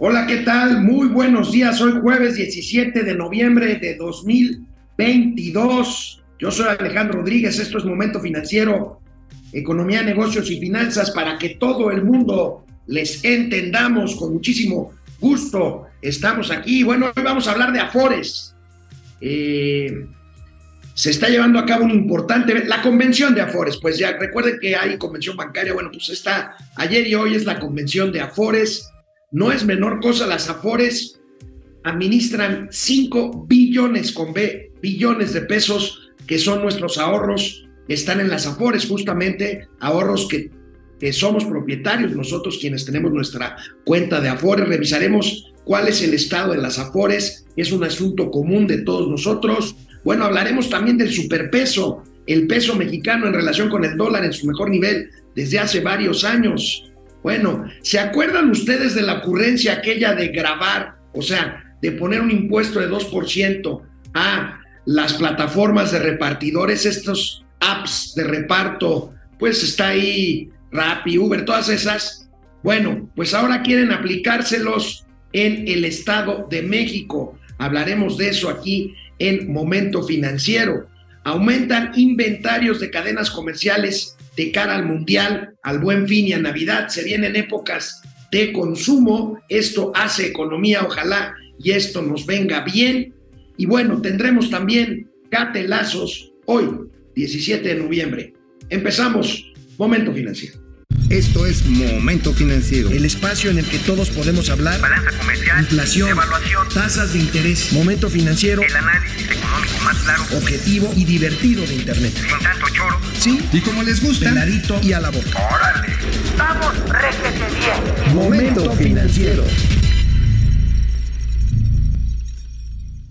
Hola, ¿qué tal? Muy buenos días. Hoy jueves 17 de noviembre de 2022. Yo soy Alejandro Rodríguez. Esto es Momento Financiero, Economía, Negocios y Finanzas para que todo el mundo les entendamos con muchísimo gusto. Estamos aquí. Bueno, hoy vamos a hablar de Afores. Eh, se está llevando a cabo un importante, la convención de Afores, pues ya recuerden que hay convención bancaria, bueno, pues está, ayer y hoy es la convención de Afores, no es menor cosa, las Afores administran 5 billones con B, billones de pesos, que son nuestros ahorros, están en las Afores, justamente ahorros que, que somos propietarios, nosotros quienes tenemos nuestra cuenta de Afores, revisaremos cuál es el estado de las Afores, es un asunto común de todos nosotros. Bueno, hablaremos también del superpeso, el peso mexicano en relación con el dólar en su mejor nivel desde hace varios años. Bueno, ¿se acuerdan ustedes de la ocurrencia aquella de grabar, o sea, de poner un impuesto de 2% a las plataformas de repartidores, estos apps de reparto, pues está ahí Rappi, Uber, todas esas? Bueno, pues ahora quieren aplicárselos en el Estado de México. Hablaremos de eso aquí en Momento Financiero. Aumentan inventarios de cadenas comerciales de cara al Mundial, al Buen Fin y a Navidad. Se vienen épocas de consumo. Esto hace economía, ojalá, y esto nos venga bien. Y bueno, tendremos también catelazos hoy, 17 de noviembre. Empezamos. Momento financiero. Esto es Momento Financiero. El espacio en el que todos podemos hablar. Balanza comercial. Inflación. Evaluación. Tasas de interés. Momento financiero. El análisis económico más claro. Objetivo y divertido de Internet. Sin tanto choro. Sí. Y como les gusta, Peladito y a la boca. Órale. Vamos, réjete bien. Momento financiero.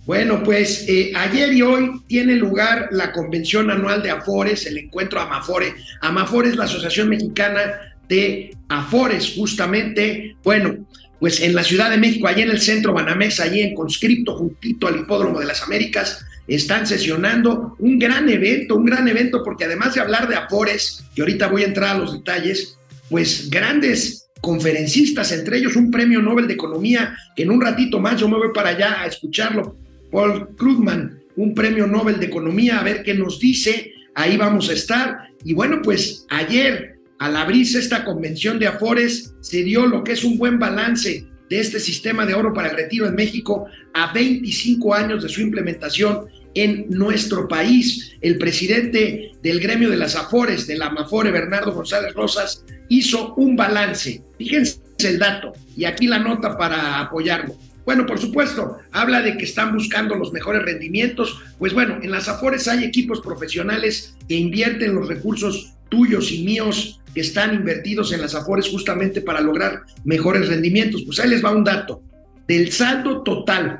Bueno, pues eh, ayer y hoy tiene lugar la convención anual de Afores, el encuentro Amafore. Amafore es la Asociación Mexicana de Afores, justamente. Bueno, pues en la Ciudad de México, allí en el centro Banamex, allí en conscripto, juntito al Hipódromo de las Américas, están sesionando un gran evento, un gran evento, porque además de hablar de Afores, que ahorita voy a entrar a los detalles, pues grandes conferencistas, entre ellos un premio Nobel de Economía, que en un ratito más yo me voy para allá a escucharlo, Paul Krugman, un premio Nobel de Economía, a ver qué nos dice, ahí vamos a estar. Y bueno, pues ayer, al abrirse esta convención de Afores, se dio lo que es un buen balance de este sistema de oro para el retiro en México a 25 años de su implementación en nuestro país. El presidente del gremio de las Afores, de la Amafore, Bernardo González Rosas, hizo un balance. Fíjense el dato, y aquí la nota para apoyarlo. Bueno, por supuesto, habla de que están buscando los mejores rendimientos. Pues bueno, en las Afores hay equipos profesionales que invierten los recursos tuyos y míos que están invertidos en las Afores justamente para lograr mejores rendimientos. Pues ahí les va un dato. Del saldo total,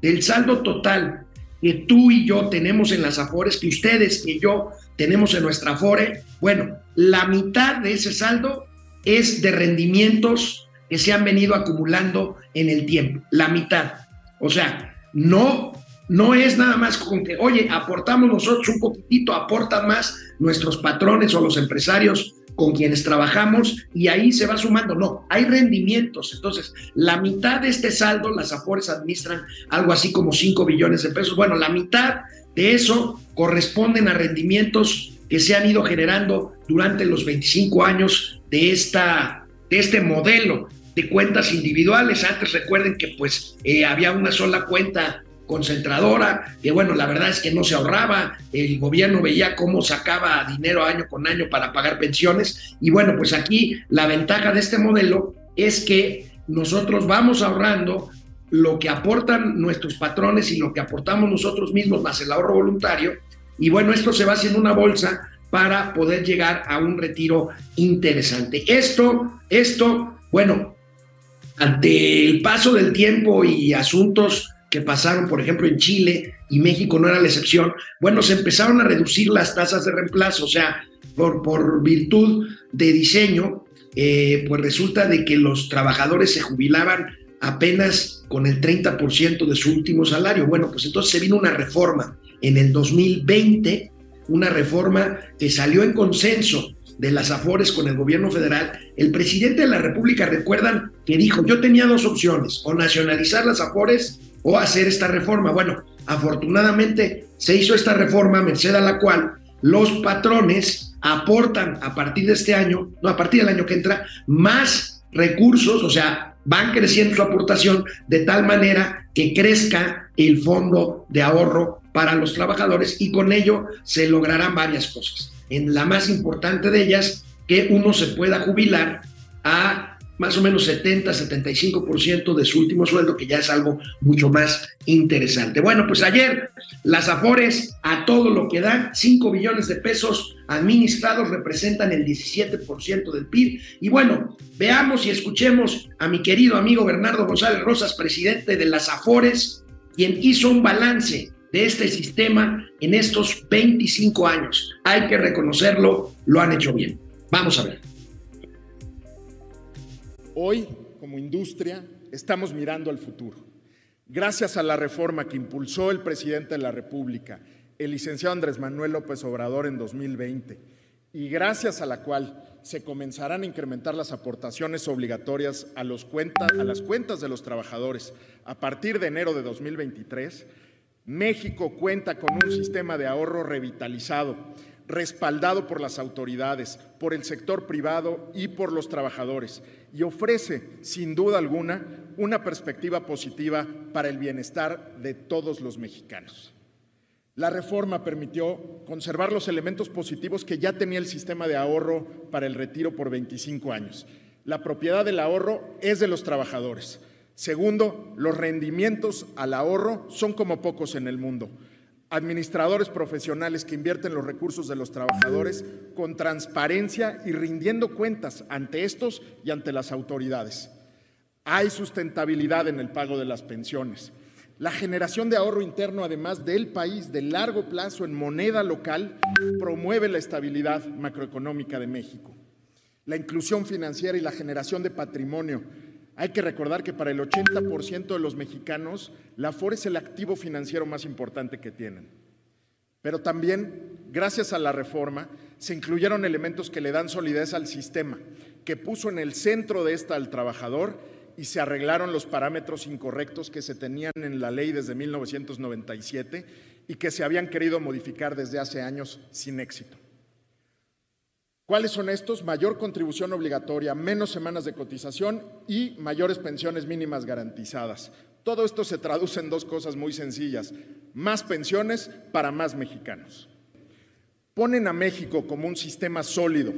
del saldo total que tú y yo tenemos en las Afores, que ustedes y yo tenemos en nuestra Afore, bueno, la mitad de ese saldo es de rendimientos que se han venido acumulando en el tiempo, la mitad. O sea, no, no es nada más con que, oye, aportamos nosotros un poquitito, aportan más nuestros patrones o los empresarios con quienes trabajamos y ahí se va sumando. No, hay rendimientos. Entonces, la mitad de este saldo, las Afores administran algo así como 5 billones de pesos. Bueno, la mitad de eso corresponden a rendimientos que se han ido generando durante los 25 años de, esta, de este modelo de cuentas individuales. Antes recuerden que pues eh, había una sola cuenta concentradora, que bueno, la verdad es que no se ahorraba, el gobierno veía cómo sacaba dinero año con año para pagar pensiones y bueno, pues aquí la ventaja de este modelo es que nosotros vamos ahorrando lo que aportan nuestros patrones y lo que aportamos nosotros mismos más el ahorro voluntario y bueno, esto se va haciendo una bolsa para poder llegar a un retiro interesante. Esto, esto, bueno, ante el paso del tiempo y asuntos que pasaron, por ejemplo, en Chile y México no era la excepción, bueno, se empezaron a reducir las tasas de reemplazo, o sea, por, por virtud de diseño, eh, pues resulta de que los trabajadores se jubilaban apenas con el 30% de su último salario. Bueno, pues entonces se vino una reforma en el 2020, una reforma que salió en consenso de las Afores con el gobierno federal, el presidente de la República, recuerdan que dijo, yo tenía dos opciones, o nacionalizar las Afores o hacer esta reforma. Bueno, afortunadamente se hizo esta reforma, merced a la cual los patrones aportan a partir de este año, no, a partir del año que entra, más recursos, o sea, van creciendo su aportación de tal manera que crezca el fondo de ahorro para los trabajadores y con ello se lograrán varias cosas. En la más importante de ellas, que uno se pueda jubilar a más o menos 70-75% de su último sueldo, que ya es algo mucho más interesante. Bueno, pues ayer las Afores a todo lo que dan, 5 billones de pesos administrados representan el 17% del PIB. Y bueno, veamos y escuchemos a mi querido amigo Bernardo González Rosas, presidente de las Afores, quien hizo un balance de este sistema en estos 25 años. Hay que reconocerlo, lo han hecho bien. Vamos a ver. Hoy, como industria, estamos mirando al futuro. Gracias a la reforma que impulsó el presidente de la República, el licenciado Andrés Manuel López Obrador en 2020, y gracias a la cual se comenzarán a incrementar las aportaciones obligatorias a, los a las cuentas de los trabajadores a partir de enero de 2023, México cuenta con un sistema de ahorro revitalizado respaldado por las autoridades, por el sector privado y por los trabajadores, y ofrece, sin duda alguna, una perspectiva positiva para el bienestar de todos los mexicanos. La reforma permitió conservar los elementos positivos que ya tenía el sistema de ahorro para el retiro por 25 años. La propiedad del ahorro es de los trabajadores. Segundo, los rendimientos al ahorro son como pocos en el mundo administradores profesionales que invierten los recursos de los trabajadores con transparencia y rindiendo cuentas ante estos y ante las autoridades. Hay sustentabilidad en el pago de las pensiones. La generación de ahorro interno, además del país de largo plazo en moneda local, promueve la estabilidad macroeconómica de México. La inclusión financiera y la generación de patrimonio hay que recordar que para el 80% de los mexicanos, la Afore es el activo financiero más importante que tienen. Pero también, gracias a la reforma, se incluyeron elementos que le dan solidez al sistema, que puso en el centro de esta al trabajador y se arreglaron los parámetros incorrectos que se tenían en la ley desde 1997 y que se habían querido modificar desde hace años sin éxito. ¿Cuáles son estos? Mayor contribución obligatoria, menos semanas de cotización y mayores pensiones mínimas garantizadas. Todo esto se traduce en dos cosas muy sencillas. Más pensiones para más mexicanos. Ponen a México como un sistema sólido,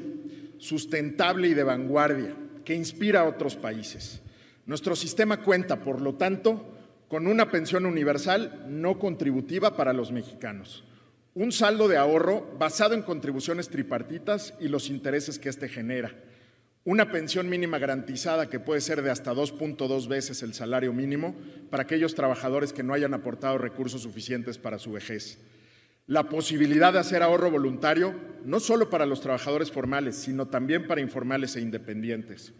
sustentable y de vanguardia, que inspira a otros países. Nuestro sistema cuenta, por lo tanto, con una pensión universal no contributiva para los mexicanos un saldo de ahorro basado en contribuciones tripartitas y los intereses que éste genera. Una pensión mínima garantizada que puede ser de hasta 2.2 veces el salario mínimo para aquellos trabajadores que no hayan aportado recursos suficientes para su vejez. La posibilidad de hacer ahorro voluntario no solo para los trabajadores formales, sino también para informales e independientes.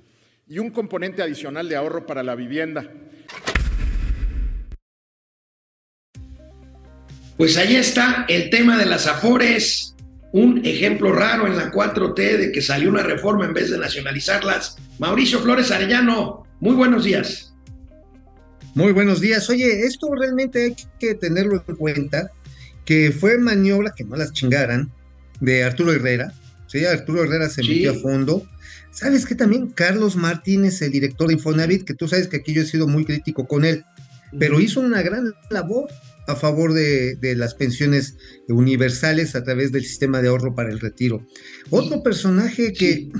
Y un componente adicional de ahorro para la vivienda Pues ahí está el tema de las Afores, un ejemplo raro en la 4T de que salió una reforma en vez de nacionalizarlas. Mauricio Flores Arellano, muy buenos días. Muy buenos días. Oye, esto realmente hay que tenerlo en cuenta, que fue maniobra, que no las chingaran, de Arturo Herrera. Sí, Arturo Herrera se metió a fondo. ¿Sabes qué también? Carlos Martínez, el director de Infonavit, que tú sabes que aquí yo he sido muy crítico con él, pero hizo una gran labor a favor de, las pensiones universales a través del sistema de ahorro para el retiro. Otro personaje que,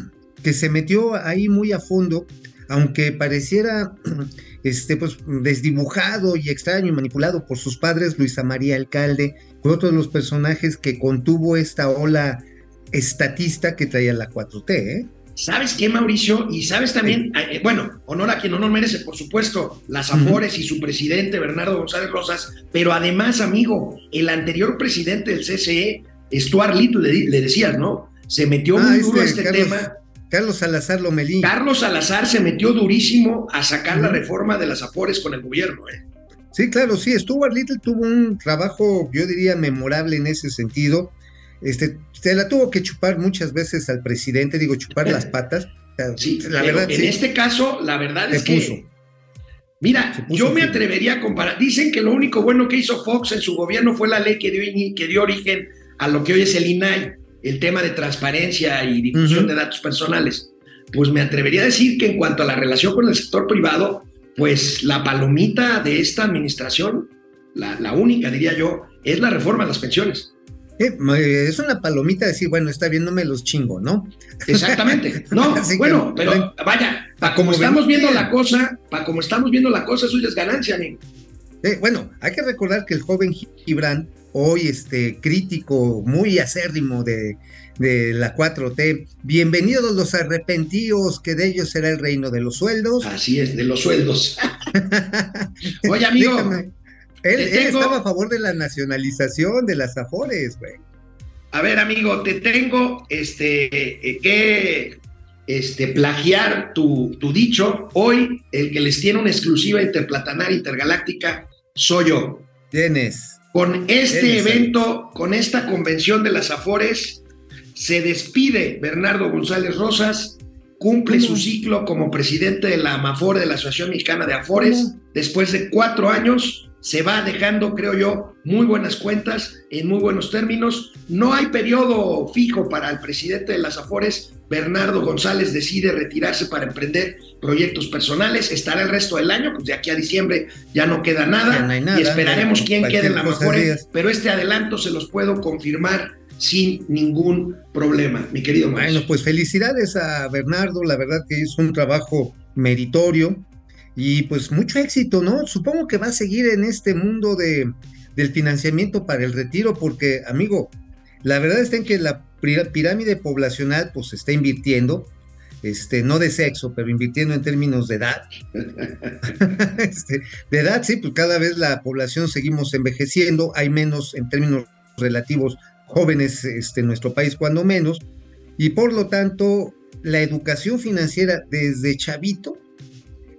que se metió ahí muy a fondo, aunque pareciera este, pues, desdibujado y extraño y manipulado por sus padres, Luisa María Alcalde, fue otro de los personajes que contuvo esta ola estatista que traía la 4T. ¿eh? ¿Sabes qué, Mauricio? Y sabes también, eh, bueno, honor a quien honor merece, por supuesto, las Afores y su presidente, Bernardo González Rosas, pero además, amigo, el anterior presidente del CCE, Stuart Little, le, decías, ¿no? Se metió muy ah, duro este, este tema. Carlos Salazar Lomelí. Carlos Salazar se metió durísimo a sacar la reforma de las Afores con el gobierno, ¿eh? Sí, claro, sí, Stuart Little tuvo un trabajo, yo diría, memorable en ese sentido. Este, se la tuvo que chupar muchas veces al presidente, digo, chupar las patas, sí, la verdad, en este caso, la verdad es que Mira, yo me atrevería a comparar. Dicen que lo único bueno que hizo Fox en su gobierno fue la ley que dio, que dio origen a lo que hoy es el INAI, el tema de transparencia y difusión de datos personales. Pues me atrevería a decir que en cuanto a la relación con el sector privado, pues la palomita de esta administración, la, la única, diría yo, es la reforma de las pensiones. Es una palomita decir, bueno, está viéndome los chingo, ¿no? Exactamente. No, bueno, pero vaya, para como estamos viendo la cosa, para como estamos viendo la cosa, eso es ganancia, amigo. Eh, bueno, hay que recordar que el joven Gibran, hoy este crítico muy acérrimo de, de la 4T, bienvenidos los arrepentidos, que de ellos será el reino de los sueldos. Así es, de los sueldos. Oye, amigo. Él, estaba a favor de la nacionalización de las Afores, güey. A ver, amigo, te tengo este, eh, que este, plagiar tu, tu, dicho. Hoy, el que les tiene una exclusiva interplatanaria intergaláctica soy yo. Tienes. Con este evento, con esta convención de las Afores, se despide Bernardo González Rosas, cumple su ciclo como presidente de la AMAFOR, de la Asociación Mexicana de Afores, después de cuatro años se va dejando, creo yo, muy buenas cuentas, en muy buenos términos. No hay periodo fijo para el presidente de las Afores. Bernardo González decide retirarse para emprender proyectos personales. Estará el resto del año, pues de aquí a diciembre ya no queda nada. y esperaremos quién quede en la Afores. Pero este adelanto se los puedo confirmar sin ningún problema, mi querido Bueno, pues felicidades a Bernardo, la verdad que hizo un trabajo meritorio, y pues mucho éxito, ¿no? Supongo que va a seguir en este mundo de, del financiamiento para el retiro, porque, amigo, la verdad está en que la pirámide poblacional pues está invirtiendo, este, no de sexo, pero invirtiendo en términos de edad. este, de edad, sí, pues cada vez la población seguimos envejeciendo, hay menos en términos relativos jóvenes este, en nuestro país, cuando menos, y por lo tanto, la educación financiera desde chavito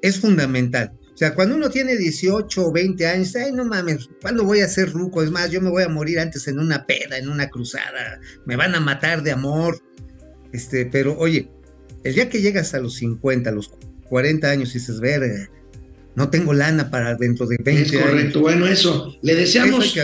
es fundamental. O sea, cuando uno tiene 18 o 20 años, ay, no mames, ¿cuándo voy a ser ruco? Es más, yo me voy a morir antes en una peda, en una cruzada, me van a matar de amor. Este, pero oye, el día que llegas a los 50, a los 40 años y dices, ver, no tengo lana para dentro de 20 años. Es correcto, bueno, eso. Le deseamos,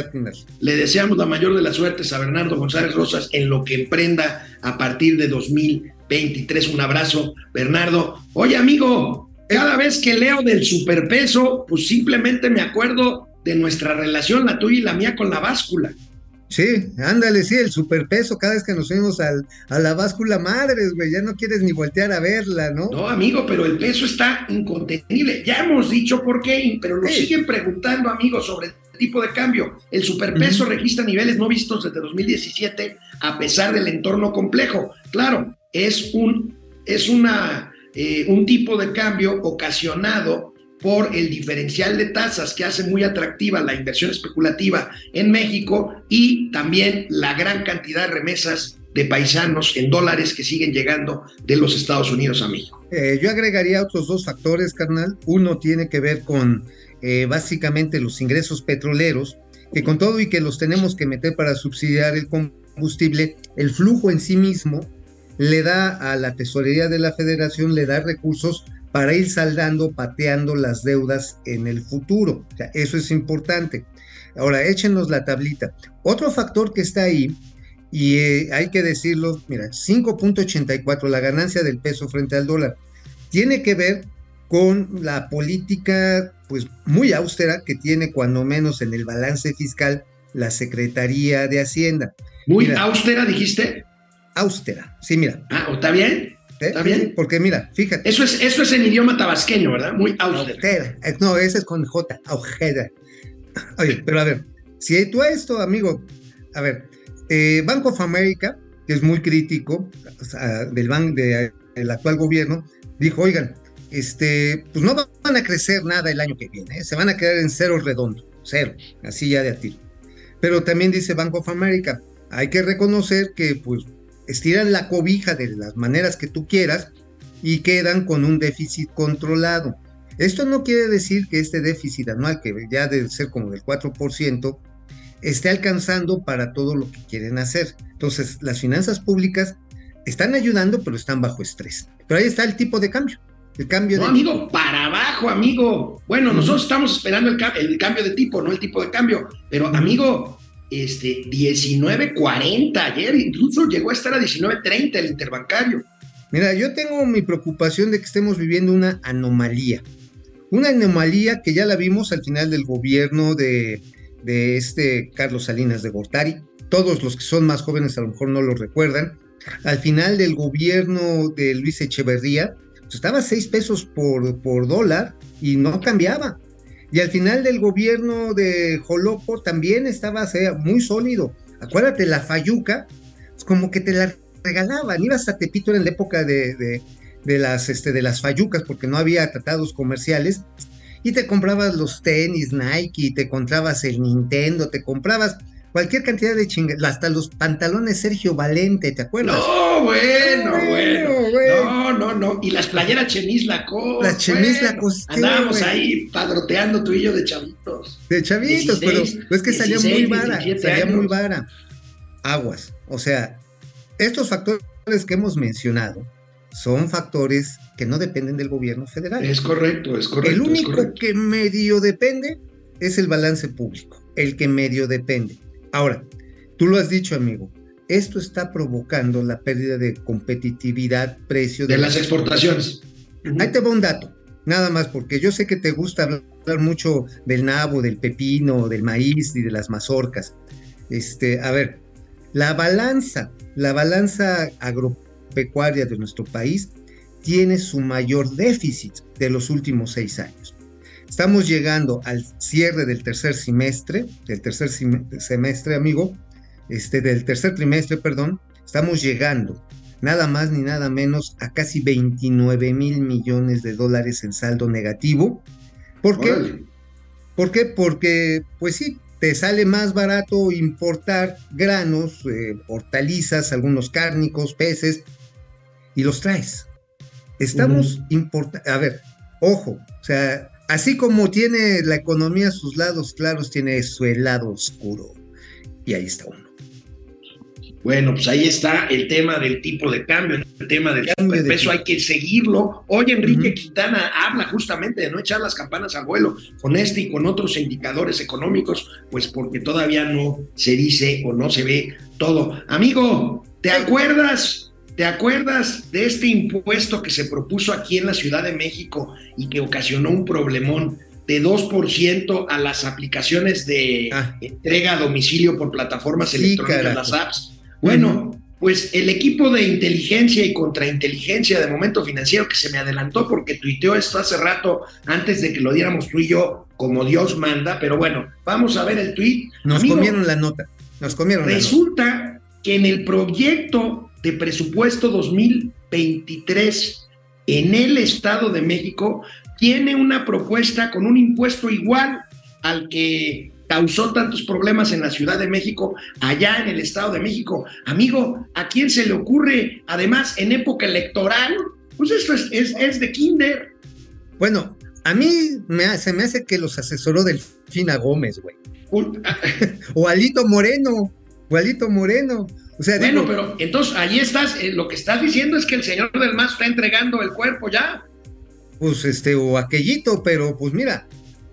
le deseamos la mayor de las suertes a Bernardo González Rosas en lo que emprenda a partir de 2023. Un abrazo, Bernardo. Oye, amigo, cada vez que leo del superpeso, pues simplemente me acuerdo de nuestra relación, la tuya y la mía, con la báscula. Sí, ándale, sí, el superpeso, cada vez que nos fuimos al, a la báscula, madres, güey, ya no quieres ni voltear a verla, ¿no? No, amigo, pero el peso está incontenible. Ya hemos dicho por qué, pero lo siguen preguntando, amigos, sobre el tipo de cambio. El superpeso registra niveles no vistos desde 2017, a pesar del entorno complejo. Claro, es un, es una eh, un tipo de cambio ocasionado por el diferencial de tasas que hace muy atractiva la inversión especulativa en México y también la gran cantidad de remesas de paisanos en dólares que siguen llegando de los Estados Unidos a México. Eh, yo agregaría otros dos factores, carnal. Uno tiene que ver con eh, básicamente los ingresos petroleros, que con todo y que los tenemos que meter para subsidiar el combustible, el flujo en sí mismo le da a la tesorería de la federación, le da recursos para ir saldando, pateando las deudas en el futuro. O sea, eso es importante. Ahora, échenos la tablita. Otro factor que está ahí, y eh, hay que decirlo, mira, 5.84, la ganancia del peso frente al dólar, tiene que ver con la política pues muy austera que tiene cuando menos en el balance fiscal la Secretaría de Hacienda. Muy austera, dijiste austera. Sí, mira. Ah, ¿está bien? ¿Está bien? Porque mira, fíjate. Eso es, eso es en idioma tabasqueño, ¿verdad? Muy austera. Eh, no, ese es con J, austera. Oye, pero a ver, si tú esto, amigo, a ver, eh, Bank of America, que es muy crítico del banco del actual gobierno, dijo, oigan, este, pues no van a crecer nada el año que viene, ¿eh? se van a quedar en cero redondo, cero, así ya de a tiro. Pero también dice Bank of America, hay que reconocer que pues estiran la cobija de las maneras que tú quieras y quedan con un déficit controlado. Esto no quiere decir que este déficit anual, que ya debe ser como del 4%, esté alcanzando para todo lo que quieren hacer. Entonces, las finanzas públicas están ayudando, pero están bajo estrés. Pero ahí está el tipo de cambio. El cambio no, de amigo, para abajo, amigo. Bueno, nosotros estamos esperando el, el, cambio de tipo, no el tipo de cambio. Pero, amigo, este, 19.40 ayer, incluso llegó a estar a 19.30 el interbancario. Mira, yo tengo mi preocupación de que estemos viviendo una anomalía. Una anomalía que ya la vimos al final del gobierno de, de este Carlos Salinas de Gortari. Todos los que son más jóvenes a lo mejor no lo recuerdan. Al final del gobierno de Luis Echeverría, pues estaba a 6 pesos por, por dólar y no cambiaba. Y al final del gobierno de Jolopo también estaba muy sólido. Acuérdate, la Fayuca, pues como que te la regalaban. Ibas a Tepito en la época de, de, de, las, este, de las Fayucas, porque no había tratados comerciales, y te comprabas los tenis Nike, te comprabas el Nintendo, te comprabas cualquier cantidad de chingadas, hasta los pantalones Sergio Valente, ¿te acuerdas? No, bueno, bueno, bueno. No, no, no. Y las playeras Chemis Lacoste. Las Chemis Lacoste. Andábamos ahí padroteando tú y yo de chavitos. De chavitos, 16, pero es que 16, salía muy vara, salía años. muy vara. Aguas. O sea, estos factores que hemos mencionado son factores que no dependen del gobierno federal. Es correcto, es correcto. El único correcto. que medio depende es el balance público, el que medio depende. Ahora, tú lo has dicho, amigo, esto está provocando la pérdida de competitividad, precio de, de las exportaciones. exportaciones. Ahí te va un dato, nada más, porque yo sé que te gusta hablar mucho del nabo, del pepino, del maíz y de las mazorcas. Este, a ver, la balanza, la balanza agropecuaria de nuestro país tiene su mayor déficit de los últimos seis años. Estamos llegando al cierre del tercer semestre, del tercer semestre, amigo, este, del tercer trimestre, perdón, estamos llegando nada más ni nada menos a casi 29 mil millones de dólares en saldo negativo. ¿Por qué? ¿Por qué? Porque, pues sí, te sale más barato importar granos, eh, hortalizas, algunos cárnicos, peces, y los traes. Estamos uh -huh. importando, a ver, ojo, o sea, así como tiene la economía sus lados claros, tiene su lado oscuro. Y ahí está uno. Bueno, pues ahí está el tema del tipo de cambio, el tema del cambio de peso, hay que seguirlo. Hoy Enrique uh -huh. Quintana habla justamente de no echar las campanas al vuelo con este y con otros indicadores económicos, pues porque todavía no se dice o no se ve todo. Amigo, ¿te acuerdas ¿Te acuerdas de este impuesto que se propuso aquí en la Ciudad de México y que ocasionó un problemón de 2% a las aplicaciones de ah. entrega a domicilio por plataformas sí, electrónicas, carajo. las apps? Bueno, pues el equipo de inteligencia y contrainteligencia de Momento Financiero que se me adelantó porque tuiteó esto hace rato antes de que lo diéramos tú y yo como Dios manda, pero bueno, vamos a ver el tuit. Nos Amigo, comieron la nota, nos comieron Resulta la nota. que en el proyecto de presupuesto 2023 en el Estado de México tiene una propuesta con un impuesto igual al que causó tantos problemas en la Ciudad de México, allá en el Estado de México. Amigo, ¿a quién se le ocurre, además, en época electoral? Pues esto es, es, es de kinder. Bueno, a mí me, se me hace que los asesoró Delfina Gómez, güey. o Alito Moreno, o Alito Moreno. O sea, bueno, digo, pero entonces ahí estás, eh, lo que estás diciendo es que el señor del MAS está entregando el cuerpo ya. Pues este, o aquellito, pero pues mira,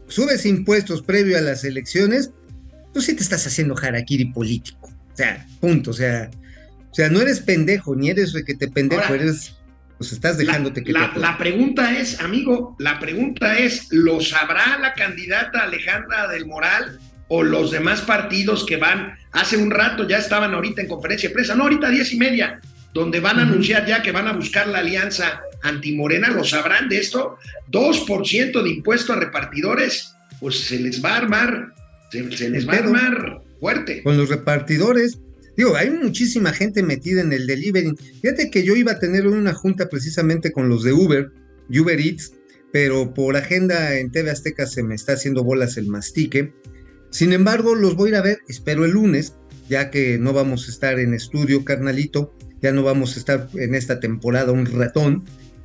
subes impuestos previo a las elecciones, tú sí te estás haciendo harakiri político. O sea, punto. O sea, o sea, no eres pendejo, ni eres requete pendejo, Ahora, eres, pues estás dejándote la, que la, te la pregunta es, amigo, la pregunta es, ¿lo sabrá la candidata Alejandra del Moral o los demás partidos que van, hace un rato ya estaban ahorita en conferencia de prensa, no ahorita diez y media, donde van a anunciar ya que van a buscar la alianza antimorena, lo sabrán de esto, 2% de impuesto a repartidores, pues se les va a armar, se, se les va a armar fuerte. Con los repartidores, digo, hay muchísima gente metida en el delivery. Fíjate que yo iba a tener una junta precisamente con los de Uber, Uber Eats, pero por agenda en TV Azteca se me está haciendo bolas el mastique. Sin embargo, los voy a ir a ver, espero el lunes, ya que no vamos a estar en estudio, carnalito, ya no vamos a estar en esta temporada un ratón.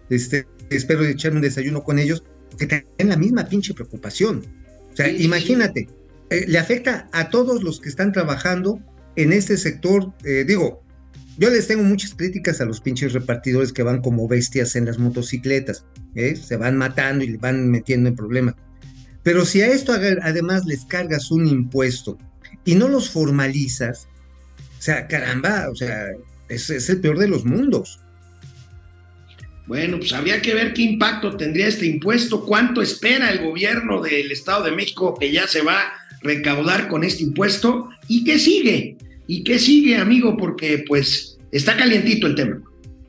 Este, espero echarme un desayuno con ellos, que tienen la misma pinche preocupación. O sea, sí, imagínate, eh, le afecta a todos los que están trabajando en este sector, eh, digo, Yo les tengo muchas críticas a los pinches repartidores que van como bestias en las motocicletas, ¿eh? se van matando y le van metiendo en problemas. Pero si a esto además les cargas un impuesto y no los formalizas, o sea, caramba, o sea, es, es el peor de los mundos. Bueno, pues habría que ver qué impacto tendría este impuesto, cuánto espera el gobierno del Estado de México que ya se va a recaudar con este impuesto y qué sigue, y qué sigue, amigo, porque pues está calientito el tema.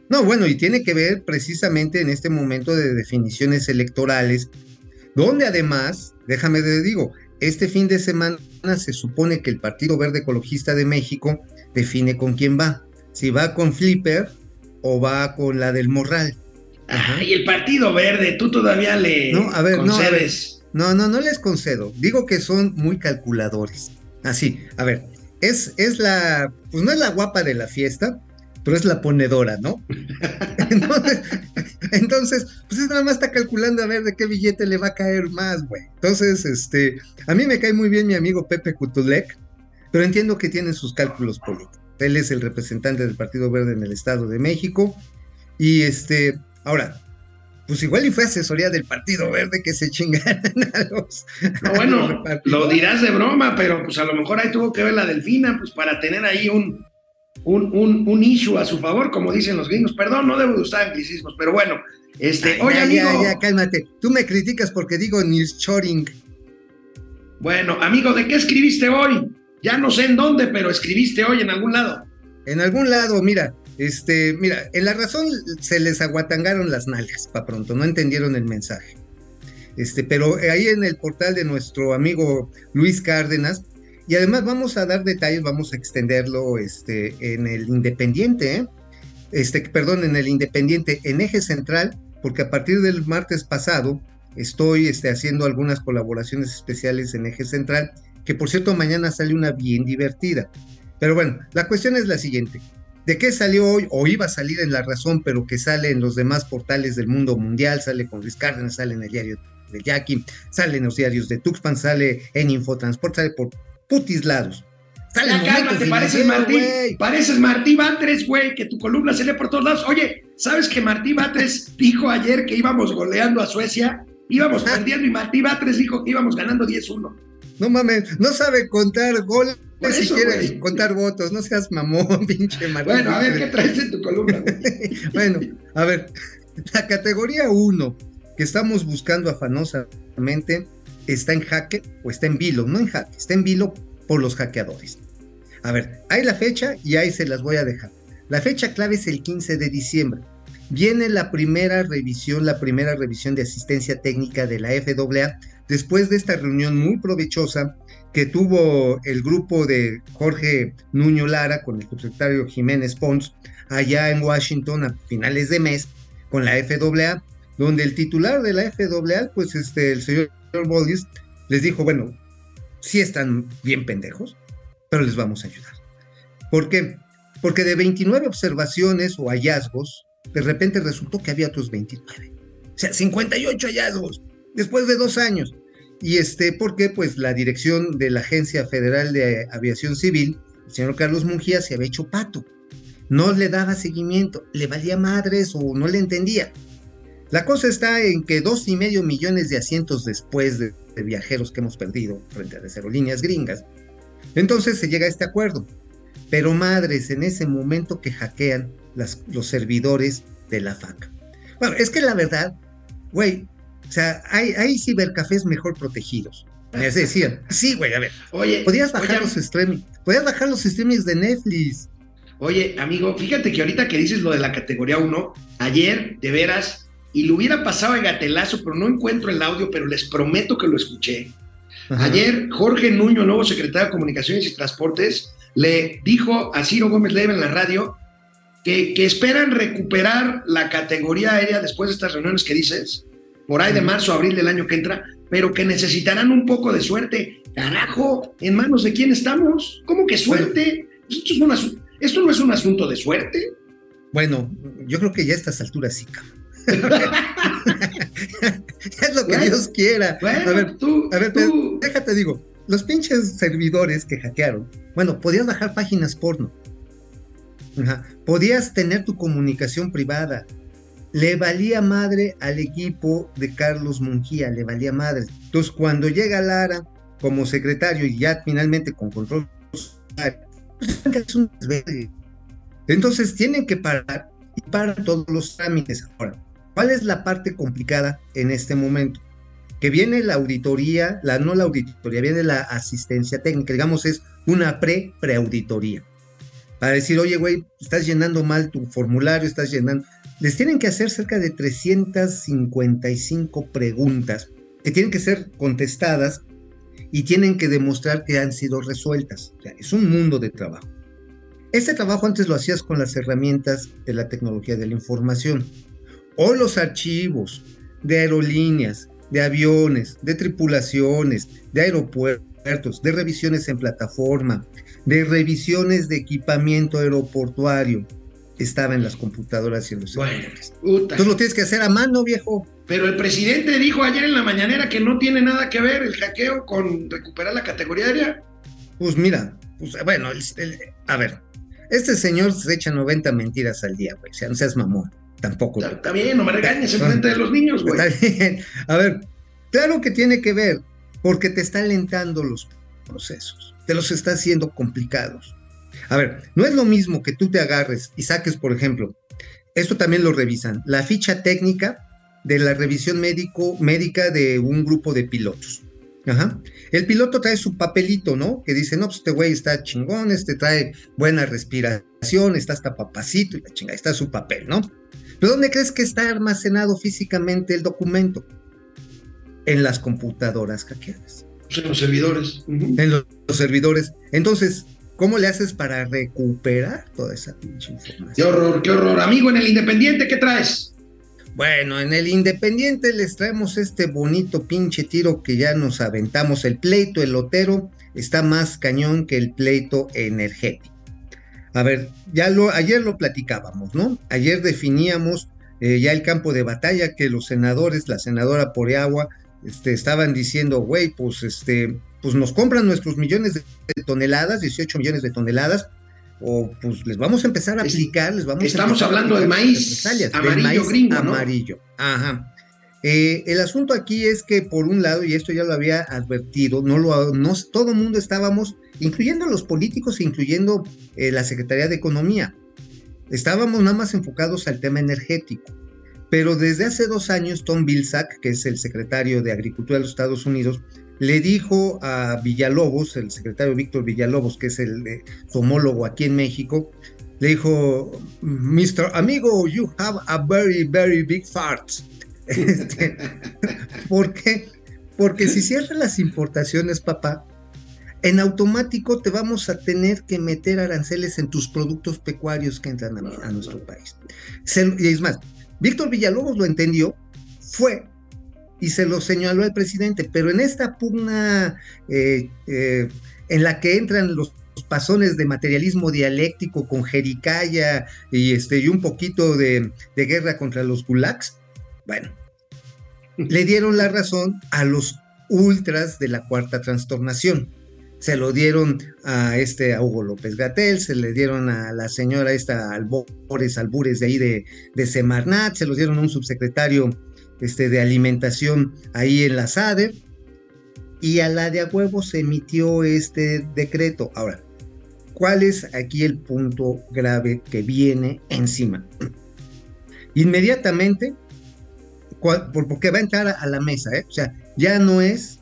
No, bueno, y tiene que ver precisamente en este momento de definiciones electorales, donde además, déjame te digo, este fin de semana se supone que el Partido Verde Ecologista de México define con quién va, si va con Flipper o va con la del Morral. y el Partido Verde, tú todavía le no, a ver, concedes. No, no, no, les concedo. Digo que son muy calculadores. Así, a ver, es, es la, pues no es la guapa de la fiesta, pero es la ponedora, ¿no? entonces, pues es nada más está calculando a ver de qué billete le va a caer más, güey. Entonces, este, a mí me cae muy bien mi amigo Pepe Cutulec, pero entiendo que tiene sus cálculos políticos. Él es el representante del Partido Verde en el Estado de México. Y este, ahora, pues igual y fue asesoría del Partido Verde que se chingaran a los. No, bueno, lo dirás de broma, pero pues a lo mejor ahí tuvo que ver la Delfina, pues para tener ahí un, un, un, issue a su favor, como dicen los gringos. Perdón, no debo usar anglicismos, pero bueno, este, oye, amigo. Ya, ya, cálmate. Tú me criticas porque digo Choring. Bueno, amigo, ¿de qué escribiste hoy? Ya no sé en dónde, pero escribiste hoy en algún lado. En algún lado, mira, este, mira, en la razón se les aguatangaron las nalgas, para pronto, no entendieron el mensaje. Este, pero ahí en el portal de nuestro amigo Luis Cárdenas, y además vamos a dar detalles, vamos a extenderlo este, en el Independiente, ¿eh? este, perdón, en el Independiente, en eje central, porque a partir del martes pasado estoy este, haciendo algunas colaboraciones especiales en eje central que por cierto mañana sale una bien divertida. Pero bueno, la cuestión es la siguiente. ¿De qué salió hoy o iba a salir en La Razón, pero que sale en los demás portales del mundo mundial? Sale con Luis Cárdenas, sale en el diario de Jackie, sale en los diarios de Tuxpan, sale en Infotransport, sale por putis lados. Sale ya cálmate, pareces Martí, pareces Martí Batres, güey, que tu columna se lee por todos lados. Oye, ¿sabes que Martí Batres dijo ayer que íbamos goleando a Suecia? Íbamos perdiendo y Martí Batres dijo que íbamos ganando 10-1. No mames, no sabe contar goles si quiere contar votos, no seas mamón, pinche Martín. Bueno, a ver qué traes en tu columna. bueno, a ver, la categoría 1 que estamos buscando afanosamente está en jaque o está en vilo, no en jaque, está en vilo por los hackeadores. A ver, hay la fecha y ahí se las voy a dejar. La fecha clave es el 15 de diciembre. Viene la primera revisión, la primera revisión de asistencia técnica de la FAA después de esta reunión muy provechosa que tuvo el grupo de Jorge Nuño Lara con el subsecretario Jiménez Pons allá en Washington a finales de mes con la FAA, donde el titular de la FAA, pues este, el señor Bollis, les dijo, bueno, sí están bien pendejos, pero les vamos a ayudar. ¿Por qué? Porque de 29 observaciones o hallazgos, de repente resultó que había otros 29. O sea, 58 hallazgos después de dos años. Y este, porque pues la dirección de la Agencia Federal de Aviación Civil, el señor Carlos Mungía, se había hecho pato. No le daba seguimiento, le valía madres o no le entendía. La cosa está en que dos y medio millones de asientos después de, viajeros que hemos perdido frente a las aerolíneas gringas. Entonces se llega a este acuerdo. Pero madres, en ese momento que hackean los servidores de la FAC. Bueno, es que la verdad, güey, o sea, hay, cibercafés mejor protegidos. Me decían, sí, güey, a ver. Oye, podías bajar los streamings, podías bajar los streamings de Netflix. Oye, amigo, fíjate que ahorita que dices lo de la categoría 1, ayer, de veras, y lo hubiera pasado en gatelazo, pero no encuentro el audio, pero les prometo que lo escuché. Ayer, Jorge Nuño, nuevo secretario de Comunicaciones y Transportes, le dijo a Ciro Gómez Leiva en la radio que, que esperan recuperar la categoría aérea después de estas reuniones que dices, por ahí de marzo, abril del año que entra, pero que necesitarán un poco de suerte. Carajo, ¿en manos de quién estamos? ¿Cómo que suerte? Esto, no es un asunto de suerte. Bueno, yo creo que ya a estas alturas sí, es lo que Dios quiera. a ver, tú, a ver, déjate digo, los pinches servidores que hackearon, bueno, podías bajar páginas porno. Ajá. Podías tener tu comunicación privada. Le valía madre al equipo de Carlos Mungía, le valía madre. Entonces, cuando llega Lara como secretario y ya finalmente con control, es un desverde. entonces tienen que parar y parar todos los trámites. Ahora, ¿cuál es la parte complicada en este momento? Que viene la auditoría, la no la auditoría, viene la asistencia técnica, digamos, es una pre-preauditoría para decir, oye, güey, estás llenando mal tu formulario, estás llenando. Les tienen que hacer cerca de 355 preguntas que tienen que ser contestadas y tienen que demostrar que han sido resueltas. O sea, es un mundo de trabajo. Este trabajo antes lo hacías con las herramientas de la tecnología de la información. O los archivos de aerolíneas, de aviones, de tripulaciones, de aeropuertos, de revisiones en plataforma, de revisiones de equipamiento aeroportuario estaba en las computadoras y en los Bueno, servidores. puta. Entonces lo tienes que hacer a mano, viejo. Pero el presidente dijo ayer en la mañanera que no tiene nada que ver el hackeo con recuperar la categoría aérea. Pues mira, pues, bueno, el- el- a ver, este señor se echa 90 mentiras al día, güey. O sea, no seas mamón, tampoco. Está, está bien, no me regañes en frente de los niños, güey. Está bien. A ver, claro que tiene que ver, porque te está alentando los procesos, te los está haciendo complicados. A ver, no es lo mismo que tú te agarres y saques, por ejemplo, esto también lo revisan, la ficha técnica de la revisión médico, médica de un grupo de pilotos. Ajá. El piloto trae su papelito, ¿no? Que dice, no, pues este güey está chingón, este trae buena respiración, está hasta papacito y la chinga, está su papel, ¿no? ¿Pero dónde crees que está almacenado físicamente el documento? En las computadoras hackeadas, Pues en los servidores. En los, los servidores. Entonces, ¿cómo le haces para recuperar toda esa pinche Qué información? horror, qué horror. Amigo, en el Independiente, ¿qué traes? Bueno, en el Independiente les traemos este bonito pinche tiro que ya nos aventamos. El pleito, el lotero, está más cañón que el pleito energético. A ver, ya lo, ayer lo platicábamos, ¿no? Ayer definíamos eh, ya el campo de batalla que los senadores, la senadora Poreagua, este, estaban diciendo, güey, pues este, pues nos compran nuestros millones de, de toneladas, 18 millones de toneladas, o pues les vamos a empezar a aplicar, les vamos a estamos a hablando del aplicar maíz amarillo maíz gringo, ¿no? amarillo. Ajá. Eh, el asunto aquí es que por un lado, y esto ya lo había advertido, no lo, no, todo el mundo estábamos, incluyendo los políticos, incluyendo eh, la Secretaría de Economía, estábamos nada más enfocados al tema energético. Pero desde hace dos años, Tom Vilsack, que es el secretario de Agricultura de los Estados Unidos, le dijo a Villalobos, el secretario Víctor Villalobos, que es el eh, homólogo aquí en México, le dijo, Mr. Amigo, you have a very, very big fart. Este, ¿Por qué? Porque si cierras las importaciones, papá, en automático te vamos a tener que meter aranceles en tus productos pecuarios que entran a, nuestro país. Y es más, Víctor Villalobos lo entendió, fue y se lo señaló al presidente, pero en esta pugna eh, eh, en la que entran los pasones de materialismo dialéctico con jericaya y, este, y un poquito de, guerra contra los gulags, bueno, le dieron la razón a los ultras de la cuarta transformación. Se lo dieron a este Hugo López Gatel, se le dieron a la señora esta Albores Albures de ahí de, de Semarnat, se los dieron a un subsecretario este, de alimentación ahí en la SADER, y a la de a huevo se emitió este decreto. Ahora, ¿cuál es aquí el punto grave que viene encima? Inmediatamente, porque va a entrar a, a la mesa, ¿eh? o sea, ya no es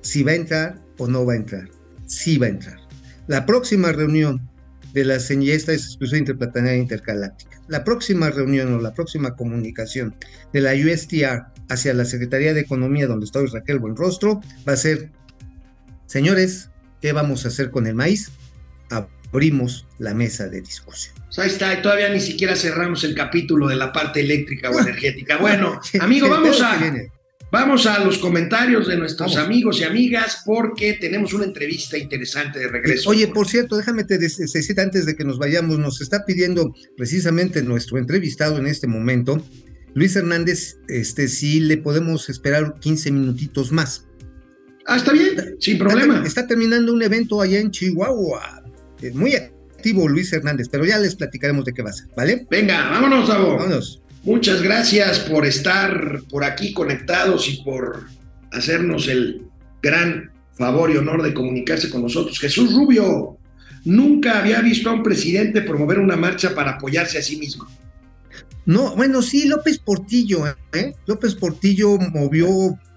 si va a entrar o no va a entrar, sí va a entrar. La próxima reunión de la CEN- y esta es exclusión interplanetaria intergaláctica, la próxima reunión o la próxima comunicación de la USTR hacia la Secretaría de Economía, donde está hoy Raquel Buenrostro, va a ser, señores, ¿qué vamos a hacer con el maíz? Abrimos la mesa de discusión. Pues ahí está, y todavía ni siquiera cerramos el capítulo de la parte eléctrica o energética. Bueno, amigo, vamos a. vamos a los comentarios de nuestros Vamos. amigos y amigas porque tenemos una entrevista interesante de regreso. Oye, por cierto, déjame te des- decir antes de que nos vayamos, nos está pidiendo precisamente nuestro entrevistado en este momento, Luis Hernández, este sí le podemos esperar 15 minutitos más. Ah, está bien, sin problema. está terminando un evento allá en Chihuahua, eh, muy directivo Luis Hernández, pero ya les platicaremos de qué va a ser, ¿vale? Venga, vámonos, Sabo. Vámonos. Muchas gracias por estar por aquí conectados y por hacernos el gran favor y honor de comunicarse con nosotros. Jesús Rubio, nunca había visto a un presidente promover una marcha para apoyarse a sí mismo. No, bueno, sí, López Portillo, ¿eh? López Portillo movió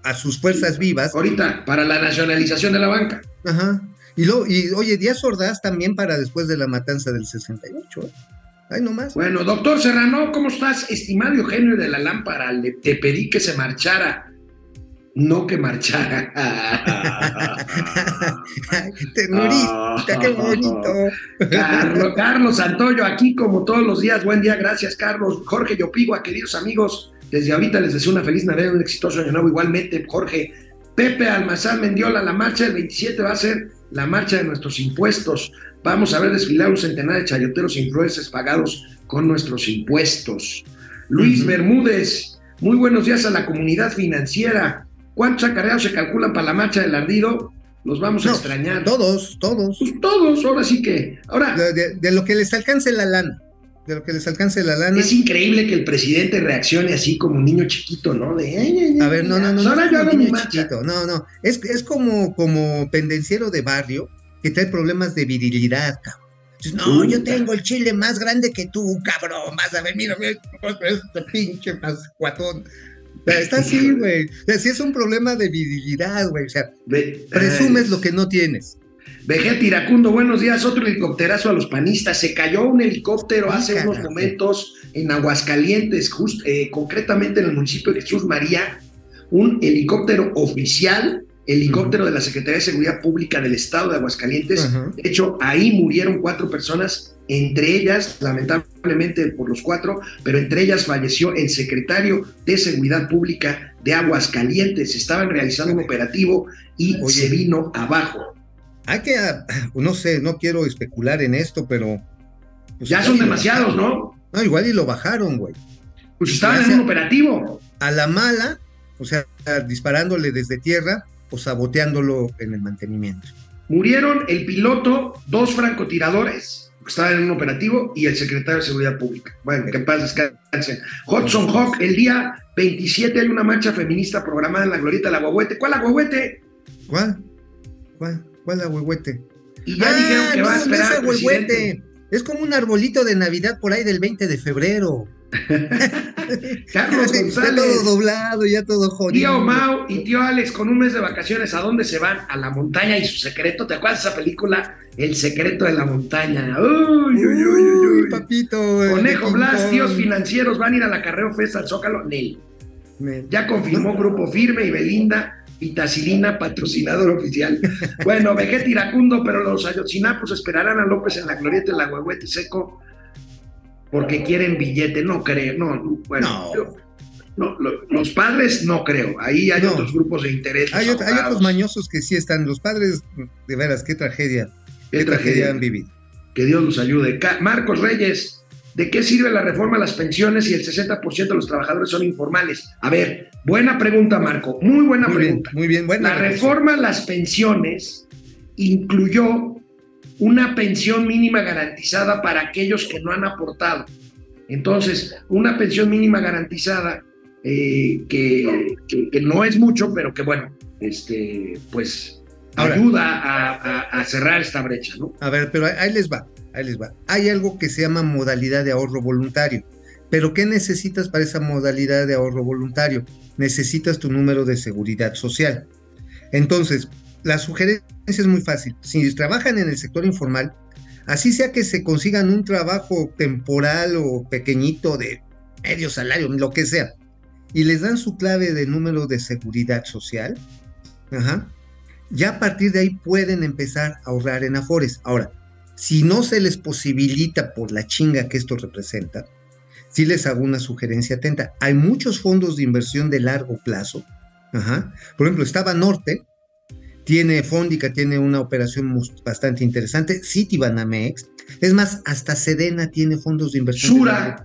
a sus fuerzas vivas. Ahorita, para la nacionalización de la banca. Ajá. Y, lo, y oye, Díaz Ordaz también para después de la matanza del 68, ¿eh? Ay, nomás. Bueno, doctor Serrano, ¿cómo estás? Estimado Eugenio de la Lámpara, le, te pedí que se marchara, no que marchara. Qué bonito. Carlos, Carlos Santoyo, aquí como todos los días. Buen día, gracias, Carlos. Jorge Yopigua, queridos amigos, desde ahorita les deseo una feliz Navidad, un exitoso año nuevo. Igualmente, Jorge. Pepe Almazán Mendiola, la marcha del 27 va a ser la marcha de nuestros impuestos. Vamos a ver desfilar un centenar de chayoteros influencers pagados con nuestros impuestos. Luis Bermúdez, muy buenos días a la comunidad financiera. ¿Cuántos acarreados se calculan para la marcha del ardido? Los vamos a No, extrañar. Todos, todos. Pues todos, ahora sí que. Ahora, De, de- de lo que les alcance la lana. De lo que les alcance la lana. es increíble que el presidente reaccione así como un niño chiquito, ¿no? De, "Ay, ay, ay, A ver, no, no, no. pues no ahora es yo como hago mi chiquito, No, no. Es, es como, como pendenciero de barrio que trae problemas de virilidad, cabrón. No, yo tengo el chile más grande que tú, cabrón. Vas a ver, mira, mira, este pinche más cuatón. Está así, güey. O sea, sí es un problema de virilidad, güey. O sea, Ve- presumes ay, lo que no tienes. Vegeta Iracundo, buenos días. Otro helicópterazo a los panistas. Se cayó un helicóptero hace unos momentos en Aguascalientes, just- eh, concretamente en el municipio de Jesús María. Un helicóptero oficial, helicóptero de la Secretaría de Seguridad Pública del Estado de Aguascalientes. De hecho, ahí murieron cuatro personas, entre ellas, lamentablemente por los cuatro, pero entre ellas falleció el secretario de Seguridad Pública de Aguascalientes. Estaban realizando un operativo y Oye. se vino abajo. Hay que, ah, no sé, no quiero especular en esto, pero. pues, Ya son demasiados. ¿no? No, igual y lo bajaron, güey. Pues estaban en un operativo. A la mala, o sea, disparándole desde tierra o saboteándolo en el mantenimiento. Murieron el piloto, dos francotiradores que estaban en un operativo y el secretario de Seguridad Pública. Bueno, que en paz descansen. Hudson Hawk, el día 27 hay una marcha feminista programada en la Glorieta de la Guaguete. ¿Cuál la Guaguete? ¿Cuál? ¿Cuál? ¿Cuál ahuehuete? Y ya dijeron que va a esperar Ah, es. Es como un arbolito de Navidad por ahí del 20 de febrero. Carlos Está todo González, doblado, ya todo jodido. tío Mau y tío Alex con un mes de vacaciones, ¿a dónde se van? A la montaña y su secreto. ¿Te acuerdas de esa película? El secreto de la montaña. Uy, uy, uy, uy, uy. papito. Conejo Blas, tíos financieros, van a ir a la Carreo Festa al Zócalo. Nel. Ya confirmó Grupo Firme y Belinda, Vitacilina, patrocinador oficial. Bueno, Vegeta Iracundo, pero los ayotzinapos esperarán a López en la glorieta de la Huehuete Seco porque quieren billete. No creo, no, no, bueno. No. yo- no, lo- los padres no creo. Ahí hay No. otros grupos de interés. Hay, otros mañosos que sí están. Los padres, de veras, qué tragedia. Qué Qué, tragedia tragedia. han vivido. Que Dios los ayude. Marcos Reyes, ¿de qué sirve la reforma a las pensiones si el 60% de los trabajadores son informales? A ver, buena pregunta, Marco. Muy buena Muy bien, pregunta. muy bien. Buena La reforma a las pensiones incluyó una pensión mínima garantizada para aquellos que no han aportado. Entonces, una pensión mínima garantizada eh, que, que- que no es mucho, pero que bueno, este, pues Ahora. ayuda a, a- a cerrar esta brecha, ¿no? A ver, pero ahí- ahí les va, ahí les va. Hay algo que se llama modalidad de ahorro voluntario. Pero ¿qué necesitas para esa modalidad de ahorro voluntario? Necesitas tu número de seguridad social. Entonces, la sugerencia es muy fácil. Si trabajan en el sector informal, así sea que se consigan un trabajo temporal o pequeñito de medio salario, lo que sea, y les dan su clave de número de seguridad social, ya a partir de ahí pueden empezar a ahorrar en Afores. Ahora, si no se les posibilita por la chinga que esto representa, sí les hago una sugerencia atenta. Hay muchos fondos de inversión de largo plazo. Por ejemplo, estaba Norte, tiene Fóndica, tiene una operación bastante interesante, Citibanamex, es más, hasta Sedena tiene fondos de inversión. Sura.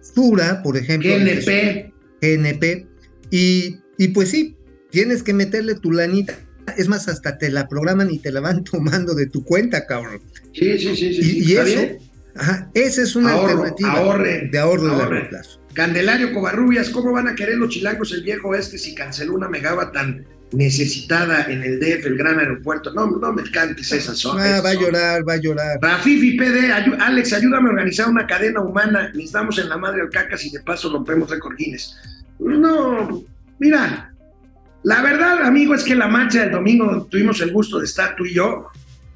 Sura, por ejemplo. GNP, GNP. Y, y pues sí, tienes que meterle tu lanita. es más, hasta te la programan y te la van tomando de tu cuenta, cabrón. Sí, sí, sí, sí. Y, sí, y ¿está eso, ajá, esa es una Ahorro, alternativa ahorren, de ahorro de largo plazo. Candelario Covarrubias, ¿cómo van a querer los chilangos el viejo este si canceló una megava tan necesitada en el DF, el gran aeropuerto? No, no me cantes esas. Ah, esas va a llorar, va a llorar. Rafifi PD, ayu- Alex, ayúdame a organizar una cadena humana. Necesitamos en la madre al cacas y de paso rompemos récord Guinness. No, mira, la verdad, amigo, es que la marcha del domingo, tuvimos el gusto de estar tú y yo,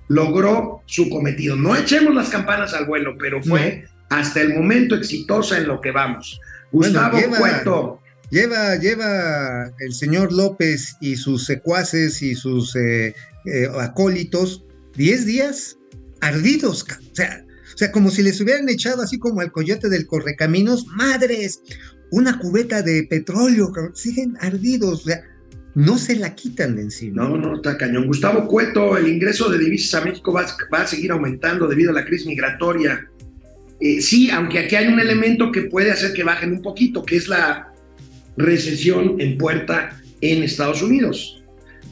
logró su cometido. No echemos las campanas al vuelo, pero fue hasta el momento exitosa en lo que vamos. Bueno, Gustavo lleva- Cueto, Lleva, lleva el señor López y sus secuaces y sus eh, eh, acólitos 10 días ardidos, o sea, o sea, como si les hubieran echado así como al coyote del correcaminos, madres, una cubeta de petróleo, siguen ardidos, o sea, no se la quitan de encima. No, no, está cañón. Gustavo Cueto, el ingreso de divisas a México va, va a seguir aumentando debido a la crisis migratoria. Eh, sí, aunque aquí hay un elemento que puede hacer que bajen un poquito, que es la recesión en puerta en Estados Unidos.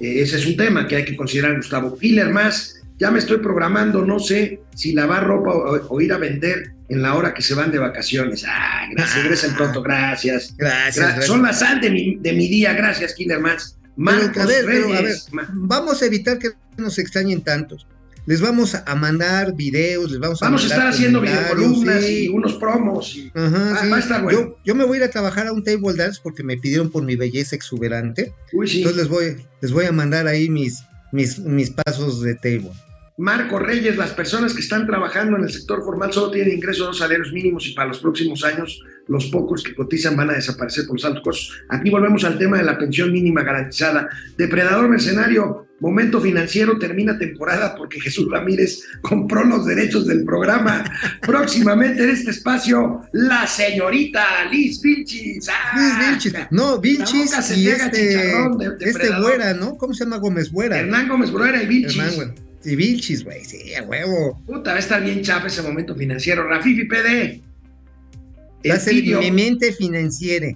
Eh, ese es un tema que hay que considerar, Gustavo. Piler más, ya me estoy programando, no sé si lavar ropa o, o ir a vender en la hora que se van de vacaciones. Ah, gracias, pronto, gracias. Gracias. Gra- gracias. son la sal de mi, de mi día, gracias, Killer. Marcos Pero, a ver, pero, a ver, vamos a evitar que nos extrañen tantos. Les vamos a mandar videos, les vamos a Vamos a estar haciendo videocolumnas sí. y unos promos. y- Ajá, Ah, sí. va a estar bueno. yo, yo me voy a ir a trabajar a un table dance porque me pidieron por mi belleza exuberante. Uy, sí. Entonces les voy, les voy a mandar ahí mis, mis, mis pasos de table. Marco Reyes, las personas que están trabajando en el sector formal solo tienen ingresos de dos salarios mínimos y para los próximos años los pocos que cotizan van a desaparecer por los altos costos. Aquí volvemos al tema de la pensión mínima garantizada. Depredador mercenario, momento financiero, termina temporada porque Jesús Ramírez compró los derechos del programa. Próximamente en este espacio, la señorita Liz Vilchis. ¡Ah! Luis Vilchis, no, Vilchis y este, de- este güera, ¿no? ¿Cómo se llama Gómez Güera? Hernán Gómez Bruera y Vilchis. Hernán, güey. Y Vilchis, güey, sí, a huevo. Puta, va a estar bien chapa ese momento financiero. Rafifi PD. Va a ser Elpidio, mi mente financiera.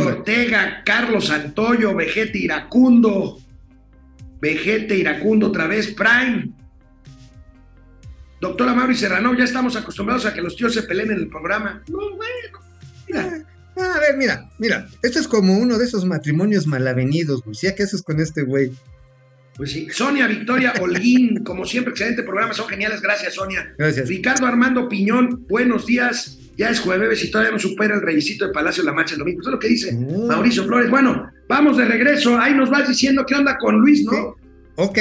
duda. Ortega, Carlos Santoyo, Vegete Iracundo. Vegete Iracundo otra vez, Prime. Doctora Mauri Serrano, ya estamos acostumbrados a que los tíos se peleen en el programa. No, bueno. Mira, Ah, a ver, mira, mira, esto es como uno de esos matrimonios malavenidos. ¿Ya qué haces con este güey? pues sí. Sonia Victoria Holguín, como siempre, excelente programa, son geniales, gracias Sonia. Gracias. Ricardo Armando Piñón, buenos días. Ya es jueves y todavía no supera el reyesito de Palacio de la Marcha el domingo. Eso es lo que dice Mm. Mauricio Flores. Bueno, vamos de regreso. Ahí nos vas diciendo qué onda con Luis, ¿no? Ok,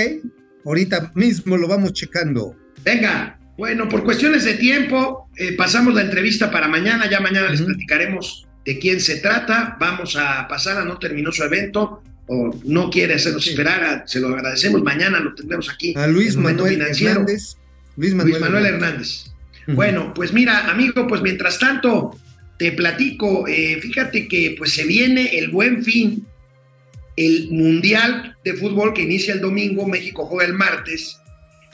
ahorita mismo lo vamos checando. Venga. Bueno, por cuestiones de tiempo, eh, pasamos la entrevista para mañana. Ya mañana les platicaremos de quién se trata. Vamos a pasar a no terminó su evento o no quiere hacernos Sí. esperar. a- se lo agradecemos. Mañana lo tendremos aquí. A Luis Manuel Financiero. Hernández. Luis Manuel, Luis Manuel Hernández. Bueno, pues mira, amigo, pues mientras tanto te platico, eh, fíjate que pues se viene el buen fin, el Mundial de Fútbol que inicia el domingo, México juega el martes,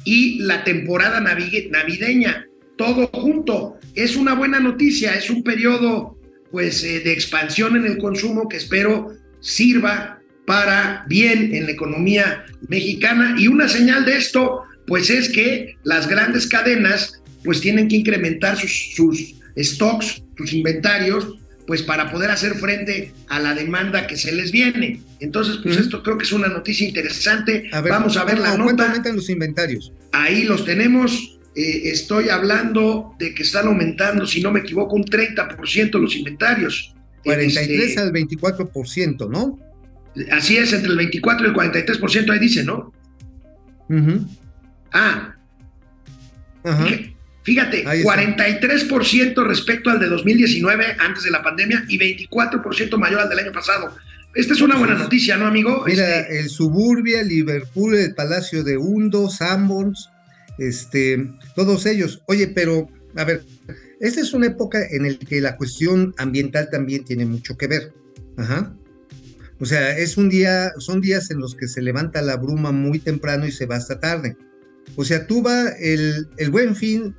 y la temporada navideña, todo junto. Es una buena noticia, es un periodo pues eh, de expansión en el consumo que espero sirva para bien en la economía mexicana y una señal de esto pues es que las grandes cadenas pues tienen que incrementar sus, sus stocks, sus inventarios, pues para poder hacer frente a la demanda que se les viene. Entonces, pues esto creo que es una noticia interesante. A ver, Vamos a ver la ¿cuánto- ¿Cuánto nota. aumentan los inventarios? Ahí los tenemos. Eh, estoy hablando de que están aumentando, si no me equivoco, un 30% los inventarios. 43 Este, al 24%, ¿no? así es, entre el 24 y el 43%, ahí dice, ¿no? Ujú. Ah, Ajá. Fíjate, Fíjate, Ahí está. 43% respecto al de 2019, antes de la pandemia, y 24% mayor al del año pasado. Esta es una buena noticia, ¿no, amigo? Mira, Este, el Suburbia, Liverpool, el Palacio de Hundo, Sanborns, este, todos ellos. Oye, pero, a ver, esta es una época en la que la cuestión ambiental también tiene mucho que ver. Ajá. O sea, es un día, son días en los que se levanta la bruma muy temprano y se va hasta tarde. O sea, tú va, el, el buen fin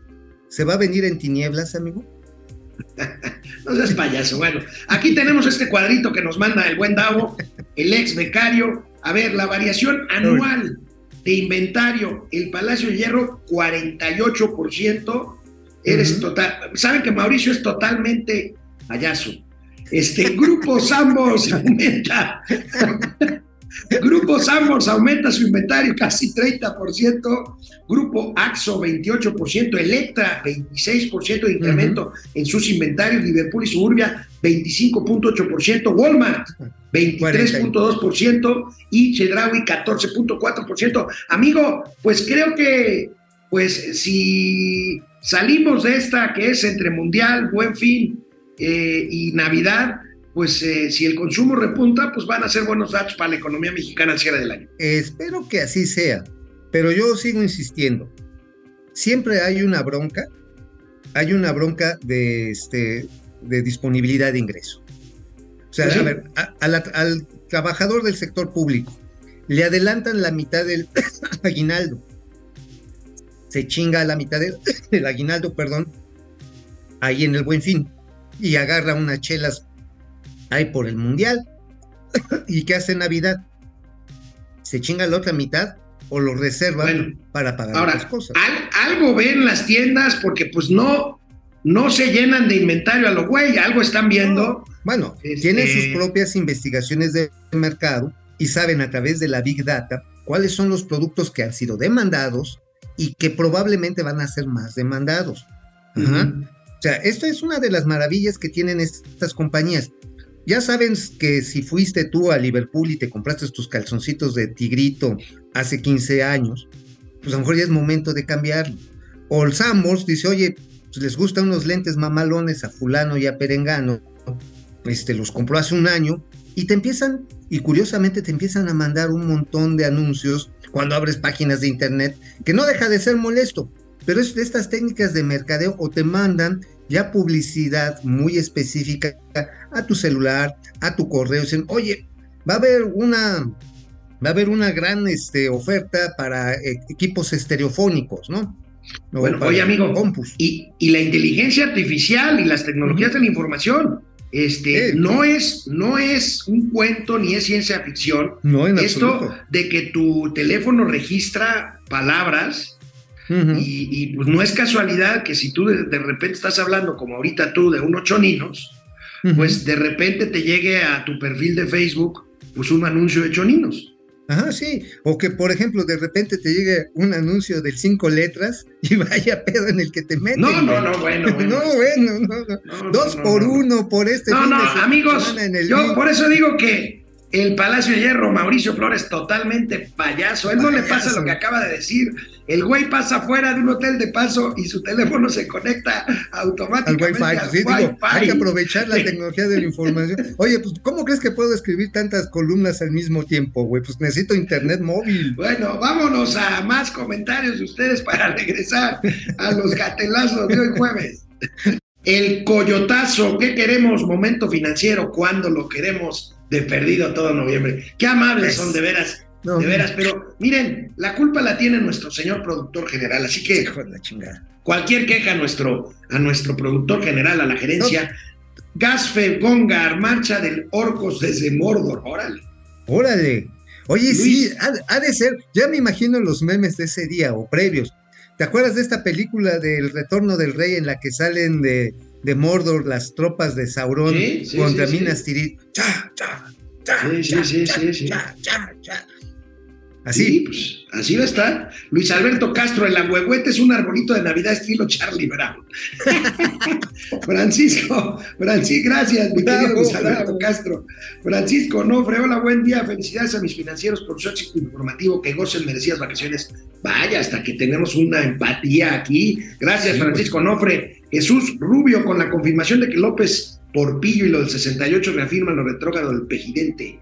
se va a venir en tinieblas, amigo. no seas payaso. Bueno, aquí tenemos este cuadrito que nos manda el buen Davo, el ex becario. A ver, la variación anual de inventario, el Palacio de Hierro, 48%. Eres total. Saben que Mauricio es totalmente payaso. Este, Grupo Sambors aumenta. Grupo Sambors aumenta su inventario casi 30%. Grupo AXO 28%. Electra 26% de incremento en sus inventarios. Liverpool y Suburbia 25.8%. Walmart 23.2% y Chedraui 14.4%. Amigo, pues creo que pues si salimos de esta que es entre Mundial, Buen Fin eh, y Navidad, pues eh, si el consumo repunta, pues van a ser buenos datos para la economía mexicana al cierre del año. Espero que así sea, pero yo sigo insistiendo. Siempre hay una bronca, hay una bronca de, este, de disponibilidad de ingreso. O sea, Pues sí. a ver, a- a la- al trabajador del sector público le adelantan la mitad del aguinaldo. Se chinga la mitad del, del aguinaldo, perdón, ahí en el buen fin. Y agarra unas chelas ahí por el mundial. ¿Y qué hace Navidad? ¿Se chinga la otra mitad o lo reserva Bueno, para pagar Ahora, otras cosas? al- algo ven las tiendas porque pues no, no se llenan de inventario a lo güey, algo están viendo. Bueno, Este- tienen sus propias investigaciones de mercado y saben a través de la Big Data cuáles son los productos que han sido demandados y que probablemente van a ser más demandados. Ajá. O sea, esto es una de las maravillas que tienen estas compañías. Ya saben que si fuiste tú a Liverpool y te compraste tus calzoncitos de tigrito hace 15 años, pues a lo mejor ya es momento de cambiarlo. O el Sambors dice, oye, pues les gustan unos lentes mamalones a fulano y a perengano, este, los compró hace un año y te empiezan, y curiosamente te empiezan a mandar un montón de anuncios cuando abres páginas de internet, que no deja de ser molesto, pero es de estas técnicas de mercadeo o te mandan ya publicidad muy específica a tu celular, a tu correo, dicen, oye, va a haber una, va a haber una gran este, oferta para eh, equipos estereofónicos, ¿no? O Bueno, oye, amigo, compus. Y, y la inteligencia artificial y las tecnologías de la información, este, Sí. no, es, no es un cuento ni es ciencia ficción. No, en Esto absoluto. de que tu teléfono registra palabras Ujú. y, y, pues no es casualidad que si tú de, de repente estás hablando como ahorita tú de unos choninos, Ujú. pues de repente te llegue a tu perfil de Facebook pues un anuncio de choninos. Ajá, sí. O que, por ejemplo, de repente te llegue un anuncio de cinco letras y vaya pedo en el que te meten. No, no, no, bueno, bueno. no, bueno, no, no. No, no, Dos no, por no. uno por este No, fin no, de amigos, en el yo link. por eso digo que el Palacio de Hierro, Mauricio Flores, totalmente payaso. Él no le pasa Payaso. lo que acaba de decir. El güey pasa fuera de un hotel de paso y su teléfono se conecta al automáticamente Wi-Fi. al Sí, digo, Wi-Fi. hay que aprovechar la tecnología de la información. Oye, pues, ¿cómo crees que puedo escribir tantas columnas al mismo tiempo, güey? Pues necesito internet móvil. Bueno, vámonos a más comentarios de ustedes para regresar a los gatelazos de hoy jueves. El coyotazo, ¿qué queremos? Momento financiero, ¿cuándo lo queremos? De perdido todo noviembre. Qué amables son, de veras, No, de veras. Pero miren, la culpa la tiene nuestro señor productor general, así que Hijo de la chingada. cualquier queja a nuestro, a nuestro productor general, a la gerencia. Gasfe Gongar, marcha del Orcos desde Mordor, órale. Órale. Oye, Luis. sí, ha, ha de ser. Ya me imagino los memes de ese día o previos. ¿Te acuerdas de esta película del Retorno del Rey en la que salen de, de Mordor las tropas de Sauron Sí, sí, contra sí. Minas Tirith? Cha, cha, cha, Sí, sí, cha, sí, cha, sí, sí. cha, cha, cha. Sí, Así. pues así va a estar. Luis Alberto Castro, el agüehuete es un arbolito de Navidad estilo Charlie Brown. Francisco, Francisco, gracias, mi querido Luis Alberto. Castro. Francisco Nofre, hola, buen día, felicidades a mis financieros por su éxito informativo, que gocen merecidas vacaciones. Vaya, hasta que tenemos una empatía aquí. Gracias, Sí, Francisco Nofre. Jesús Rubio, con la confirmación de que López Porpillo y lo del 68 reafirman lo retrógrado del presidente.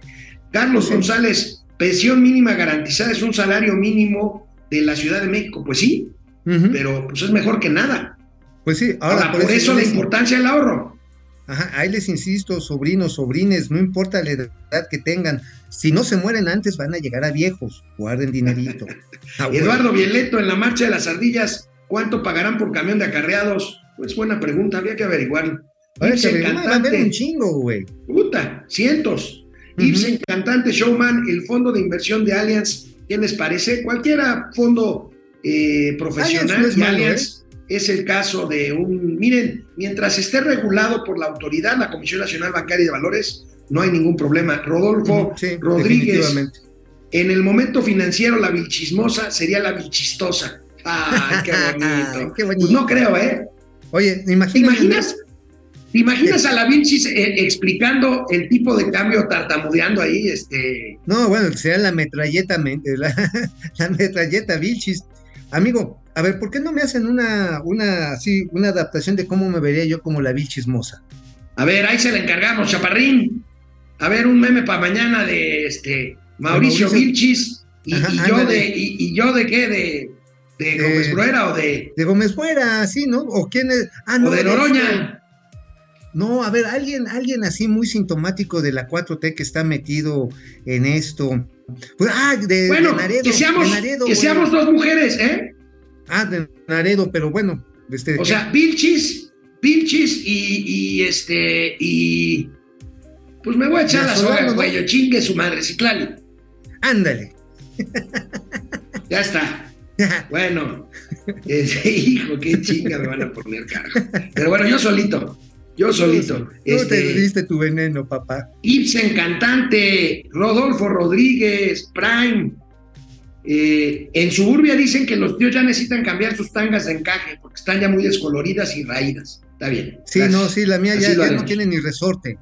Carlos. González, pensión mínima garantizada es un salario mínimo de la Ciudad de México. Pues sí, pero pues es mejor que nada. Pues sí, Ahora, por, eso, la importancia del ahorro. Ajá, ahí les insisto, sobrinos, sobrines, no importa la edad que tengan, si no se mueren antes van a llegar a viejos, guarden dinerito. Eduardo Vieleto, en la marcha de las ardillas, ¿cuánto pagarán por camión de acarreados? Pues buena pregunta, habría que averiguar. A haber un cantante, chingo, güey. puta, cientos. Ibsen, cantante, showman, el fondo de inversión de Allianz, ¿qué les parece? Cualquiera fondo eh, profesional Allianz no es malo, Allianz es el caso de un, miren, mientras esté regulado por la autoridad, la Comisión Nacional Bancaria de Valores, no hay ningún problema. Rodolfo Sí, Rodríguez, en el momento financiero, la vilchismosa sería la vilchistosa. ¡Ay, qué bonito! Qué bonito. Pues no creo, ¿eh? Oye, ¿Te imagínate. imaginas? ¿Te imaginas a la Vilchis eh, explicando el tipo de cambio tartamudeando ahí? Este, No, bueno, sea la metralleta, men- la, la metralleta Vilchis. Amigo, a ver, ¿por qué no me hacen una, una, así, una adaptación de cómo me vería yo como la Vilchismosa? a ver, ahí se la encargamos, Chaparrín. A ver, un meme para mañana de este Mauricio, Mauricio. Vilchis y, Ajá, y yo ándale. de y, y yo de qué de de Gómez Bruera o de De Gómez Fuera, ¿sí, no? ¿O quién es? Ah, no, o de este- Noroña. No, a ver, alguien, alguien así muy sintomático de la 4T que está metido en esto. Pues, ah, de, Bueno, de Naredo. que seamos de Naredo, que güey. seamos dos mujeres, ¿eh? Ah, de Naredo, pero bueno. Este, O sea, Vilchis, Vilchis y, y este y pues me voy a echar la soga, güey, chingue su madre, Citlali. ándale. Ya está. Bueno, ese hijo, qué chinga me van a poner, carajo. Pero bueno, yo solito, yo solito. Tú te Este, diste tu veneno, papá. Ibsen, cantante, Rodolfo Rodríguez, Prime. Eh, en Suburbia dicen que los tíos ya necesitan cambiar sus tangas de encaje porque están ya muy descoloridas y raídas. Está bien. Sí, no, sí, la mía ya, no tiene ni resorte.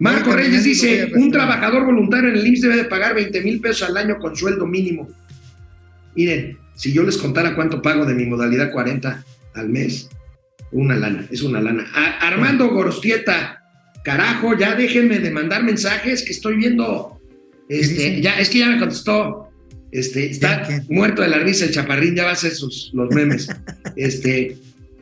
Marco Reyes dice, un arrastrando". trabajador voluntario en el IMSS debe de pagar 20 mil pesos al año con sueldo mínimo. Miren, si yo les contara cuánto pago de mi modalidad 40 al mes, una lana, es una lana. A- Armando Gorostieta, carajo, ya déjenme de mandar mensajes que estoy viendo. Este, ya, es que ya me contestó. Este, está muerto de la risa el chaparrín, ya va a hacer sus los memes. este,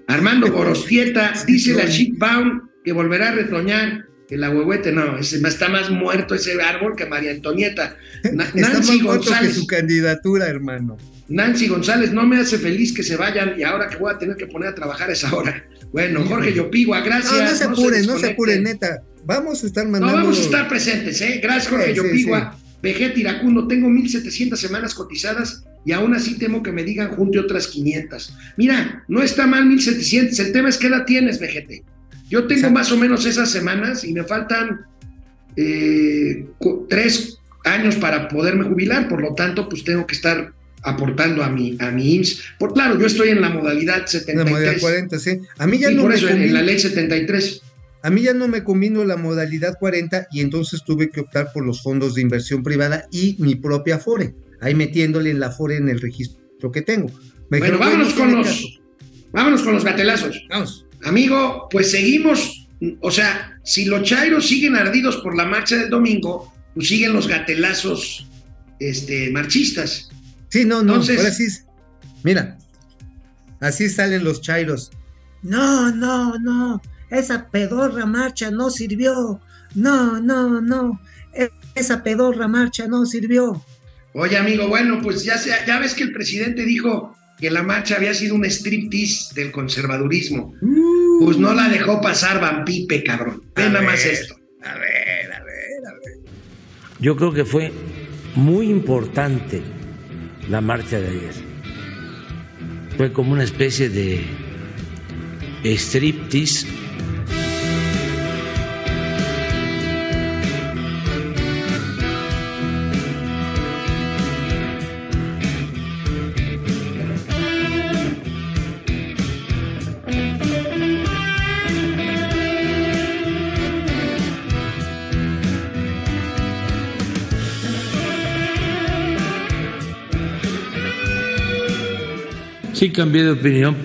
Armando Gorostieta, dice la Shipbound que volverá a retoñar. El ahuehuete, no, está más muerto ese árbol que María Antonieta. Na- Está más Nancy muerto que González. su candidatura, hermano. Nancy González, no me hace feliz que se vayan y ahora que voy a tener que poner a trabajar a esa hora. Bueno, Jorge Yopigua, gracias. No, no se apuren, no se desconecten. apuren, neta. Vamos a estar No, mandando. vamos a estar presentes, ¿eh? Gracias, Jorge Sí, sí, Yopigua. Vegeta Iracundo, tengo 1700 semanas cotizadas y aún así temo que me digan junte otras 500. Mira, no está mal 1700, el tema es qué edad tienes, Vegete. Yo tengo Exacto. más o menos esas semanas y me faltan eh, tres años para poderme jubilar, por lo tanto, pues tengo que estar aportando a mi, a mi IMSS. Por claro, yo estoy en la modalidad En la 73. modalidad 40, sí. A mí ya Sí, no por me eso, en, en la convino- ley 73. A mí ya no me convino la modalidad 40 y entonces tuve que optar por los fondos de inversión privada y mi propia Afore, ahí metiéndole en la Afore en el registro que tengo. Me Bueno, dijeron, "Güey, vámonos no con los, caso". vámonos con los gatelazos. Vamos. Amigo, pues seguimos, o sea, si los chairos siguen ardidos por la marcha del domingo, pues siguen los gatelazos este, marchistas. Sí, no, no, Entonces- ahora sí. Mira, así salen los chairos. No, no, no, esa pedorra marcha no sirvió. No, no, no, e- esa pedorra marcha no sirvió. Oye, amigo, bueno, pues ya, sea, ya ves que el presidente dijo que la marcha había sido un striptease del conservadurismo. Pues no la dejó pasar Van Pipe, cabrón. Ve nada más esto. A ver, a ver, a ver. Yo creo que fue muy importante la marcha de ayer. Fue como una especie de striptease. Sí cambié de opinión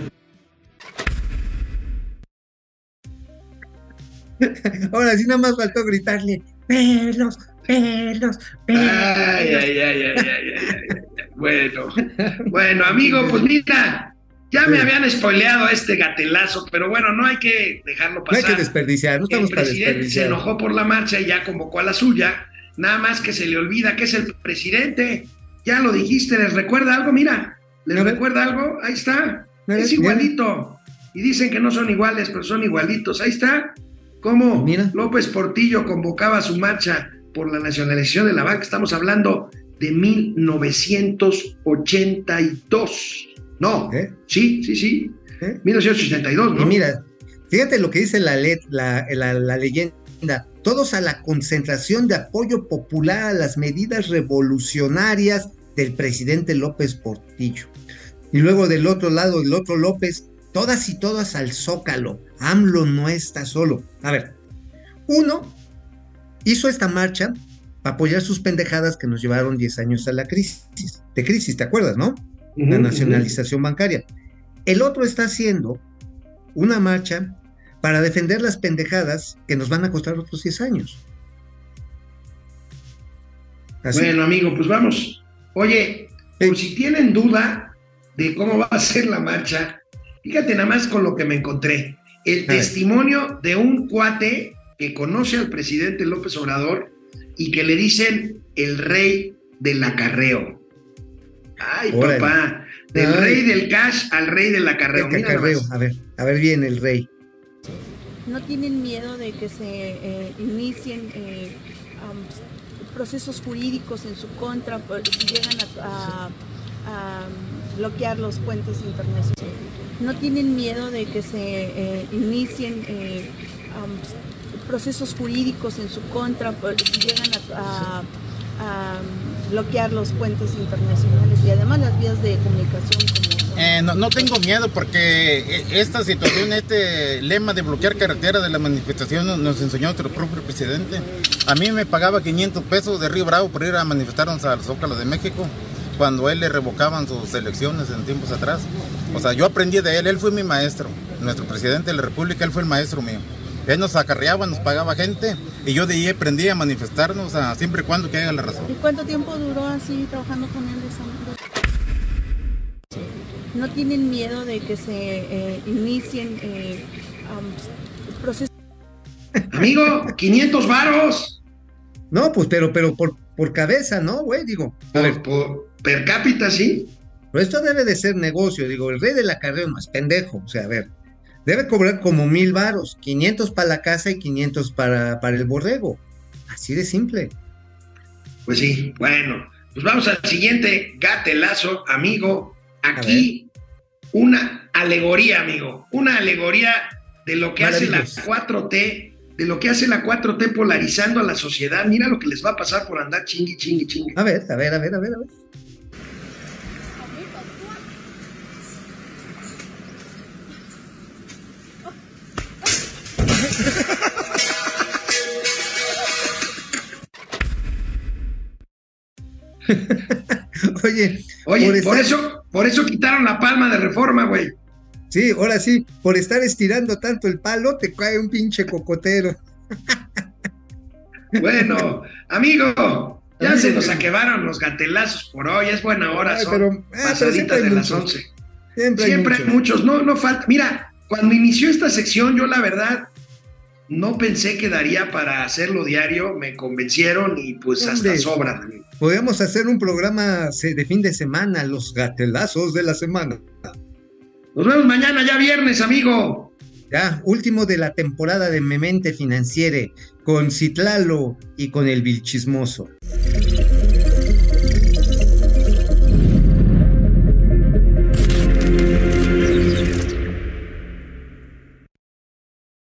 Ahora sí nada más faltó gritarle, pelos, pelos, pelos. Ay, ay, ay, ay, ay. Bueno, bueno, amigo, pues mira, ya me Sí. habían spoileado este gatelazo, pero bueno, no hay que dejarlo No hay pasar. que desperdiciar, no el estamos para presidente se enojó por la marcha y ya convocó a la suya. Nada más que se le olvida que es el presidente. Ya lo dijiste, ¿les recuerda algo? Mira, ¿les recuerda algo? Ahí está. Es igualito. Y dicen que no son iguales, pero son igualitos. Ahí está. Cómo Mira. López Portillo convocaba su marcha por la nacionalización de la banca. Estamos hablando de 1982. No, ¿Eh? sí, sí, sí. ¿Eh? 1982, ¿no? Y mira, fíjate lo que dice la, la- la leyenda. Todos a la concentración de apoyo popular a las medidas revolucionarias del presidente López Portillo. Y luego del otro lado, el otro López, todas y todas al zócalo. AMLO no está solo. A ver, uno hizo esta marcha para apoyar sus pendejadas que nos llevaron 10 años a la crisis. De crisis, ¿te acuerdas, no? La nacionalización bancaria. El otro está haciendo una marcha para defender las pendejadas que nos van a costar otros 10 años. Así. Bueno, amigo, pues vamos. Oye, por si tienen duda de cómo va a ser la marcha, fíjate nada más con lo que me encontré. El testimonio de un cuate que conoce al presidente López Obrador y que le dicen el rey del acarreo. Ay, Órale. papá, del Ay. rey del cash al rey del acarreo. El Mira más. A ver, a ver bien el rey. ¿No tienen miedo de que se eh, inicien eh, procesos jurídicos en su contra si llegan a, bloquear los puentes internacionales? ¿No tienen miedo de que se eh, inicien eh, procesos jurídicos en su contra si llegan a, a- a bloquear los puentes internacionales y además las vías de comunicación? Eh, no, no tengo miedo porque eh, esta situación, este lema de bloquear carretera de la manifestación nos- enseñó nuestro propio presidente. A mí me pagaba 500 pesos de Río Bravo por ir a manifestarnos al Zócalo de México cuando él le revocaban sus elecciones en tiempos atrás. O sea, yo aprendí de él, él fue mi maestro. Nuestro presidente de la República, él fue el maestro mío. Él nos acarreaba, nos pagaba gente y yo de ahí aprendí a manifestarnos a siempre y cuando que haya la razón. ¿Y cuánto tiempo duró así trabajando con él? de? ¿No tienen miedo de que se eh, inicien eh, am, procesos? Amigo, 500 varos No, pues, pero, pero por, por cabeza, ¿no, güey? Digo, a ver, por, por per cápita, sí. pero esto debe de ser negocio. Digo, el rey del acarreo no es pendejo. O sea, a ver, debe cobrar como mil varos, 500 para la casa y 500 para, para el borrego. Así de simple. Pues sí, bueno, pues vamos al siguiente gatelazo, amigo. Aquí una alegoría, amigo, una alegoría de lo que hace la Maravilloso. 4T, de lo que hace la 4T polarizando a la sociedad. Mira lo que les va a pasar por andar chingui, chingui, chingui. A ver, a ver, a ver, a ver, a ver. Oye, Oye, por por, estar- eso, por eso quitaron la palma de reforma, güey. sí, ahora sí, por estar estirando tanto el palo, te cae un pinche cocotero. Bueno, amigo, ya Amigo, se nos acabaron los gatelazos por hoy. Es buena hora, son pero- pero pasaditas de las muchos. 11. Siempre, Siempre hay mucho. muchos, no, no falta. Mira, cuando inició esta sección, yo la verdad no pensé que daría para hacerlo diario, me convencieron y pues hasta sobran. amigo. Podríamos hacer un programa de fin de semana, los gatelazos de la semana. Nos vemos mañana, ya viernes, amigo. Ya, último de la temporada de Memente Financiere, con Citlalo y con el Vilchismoso.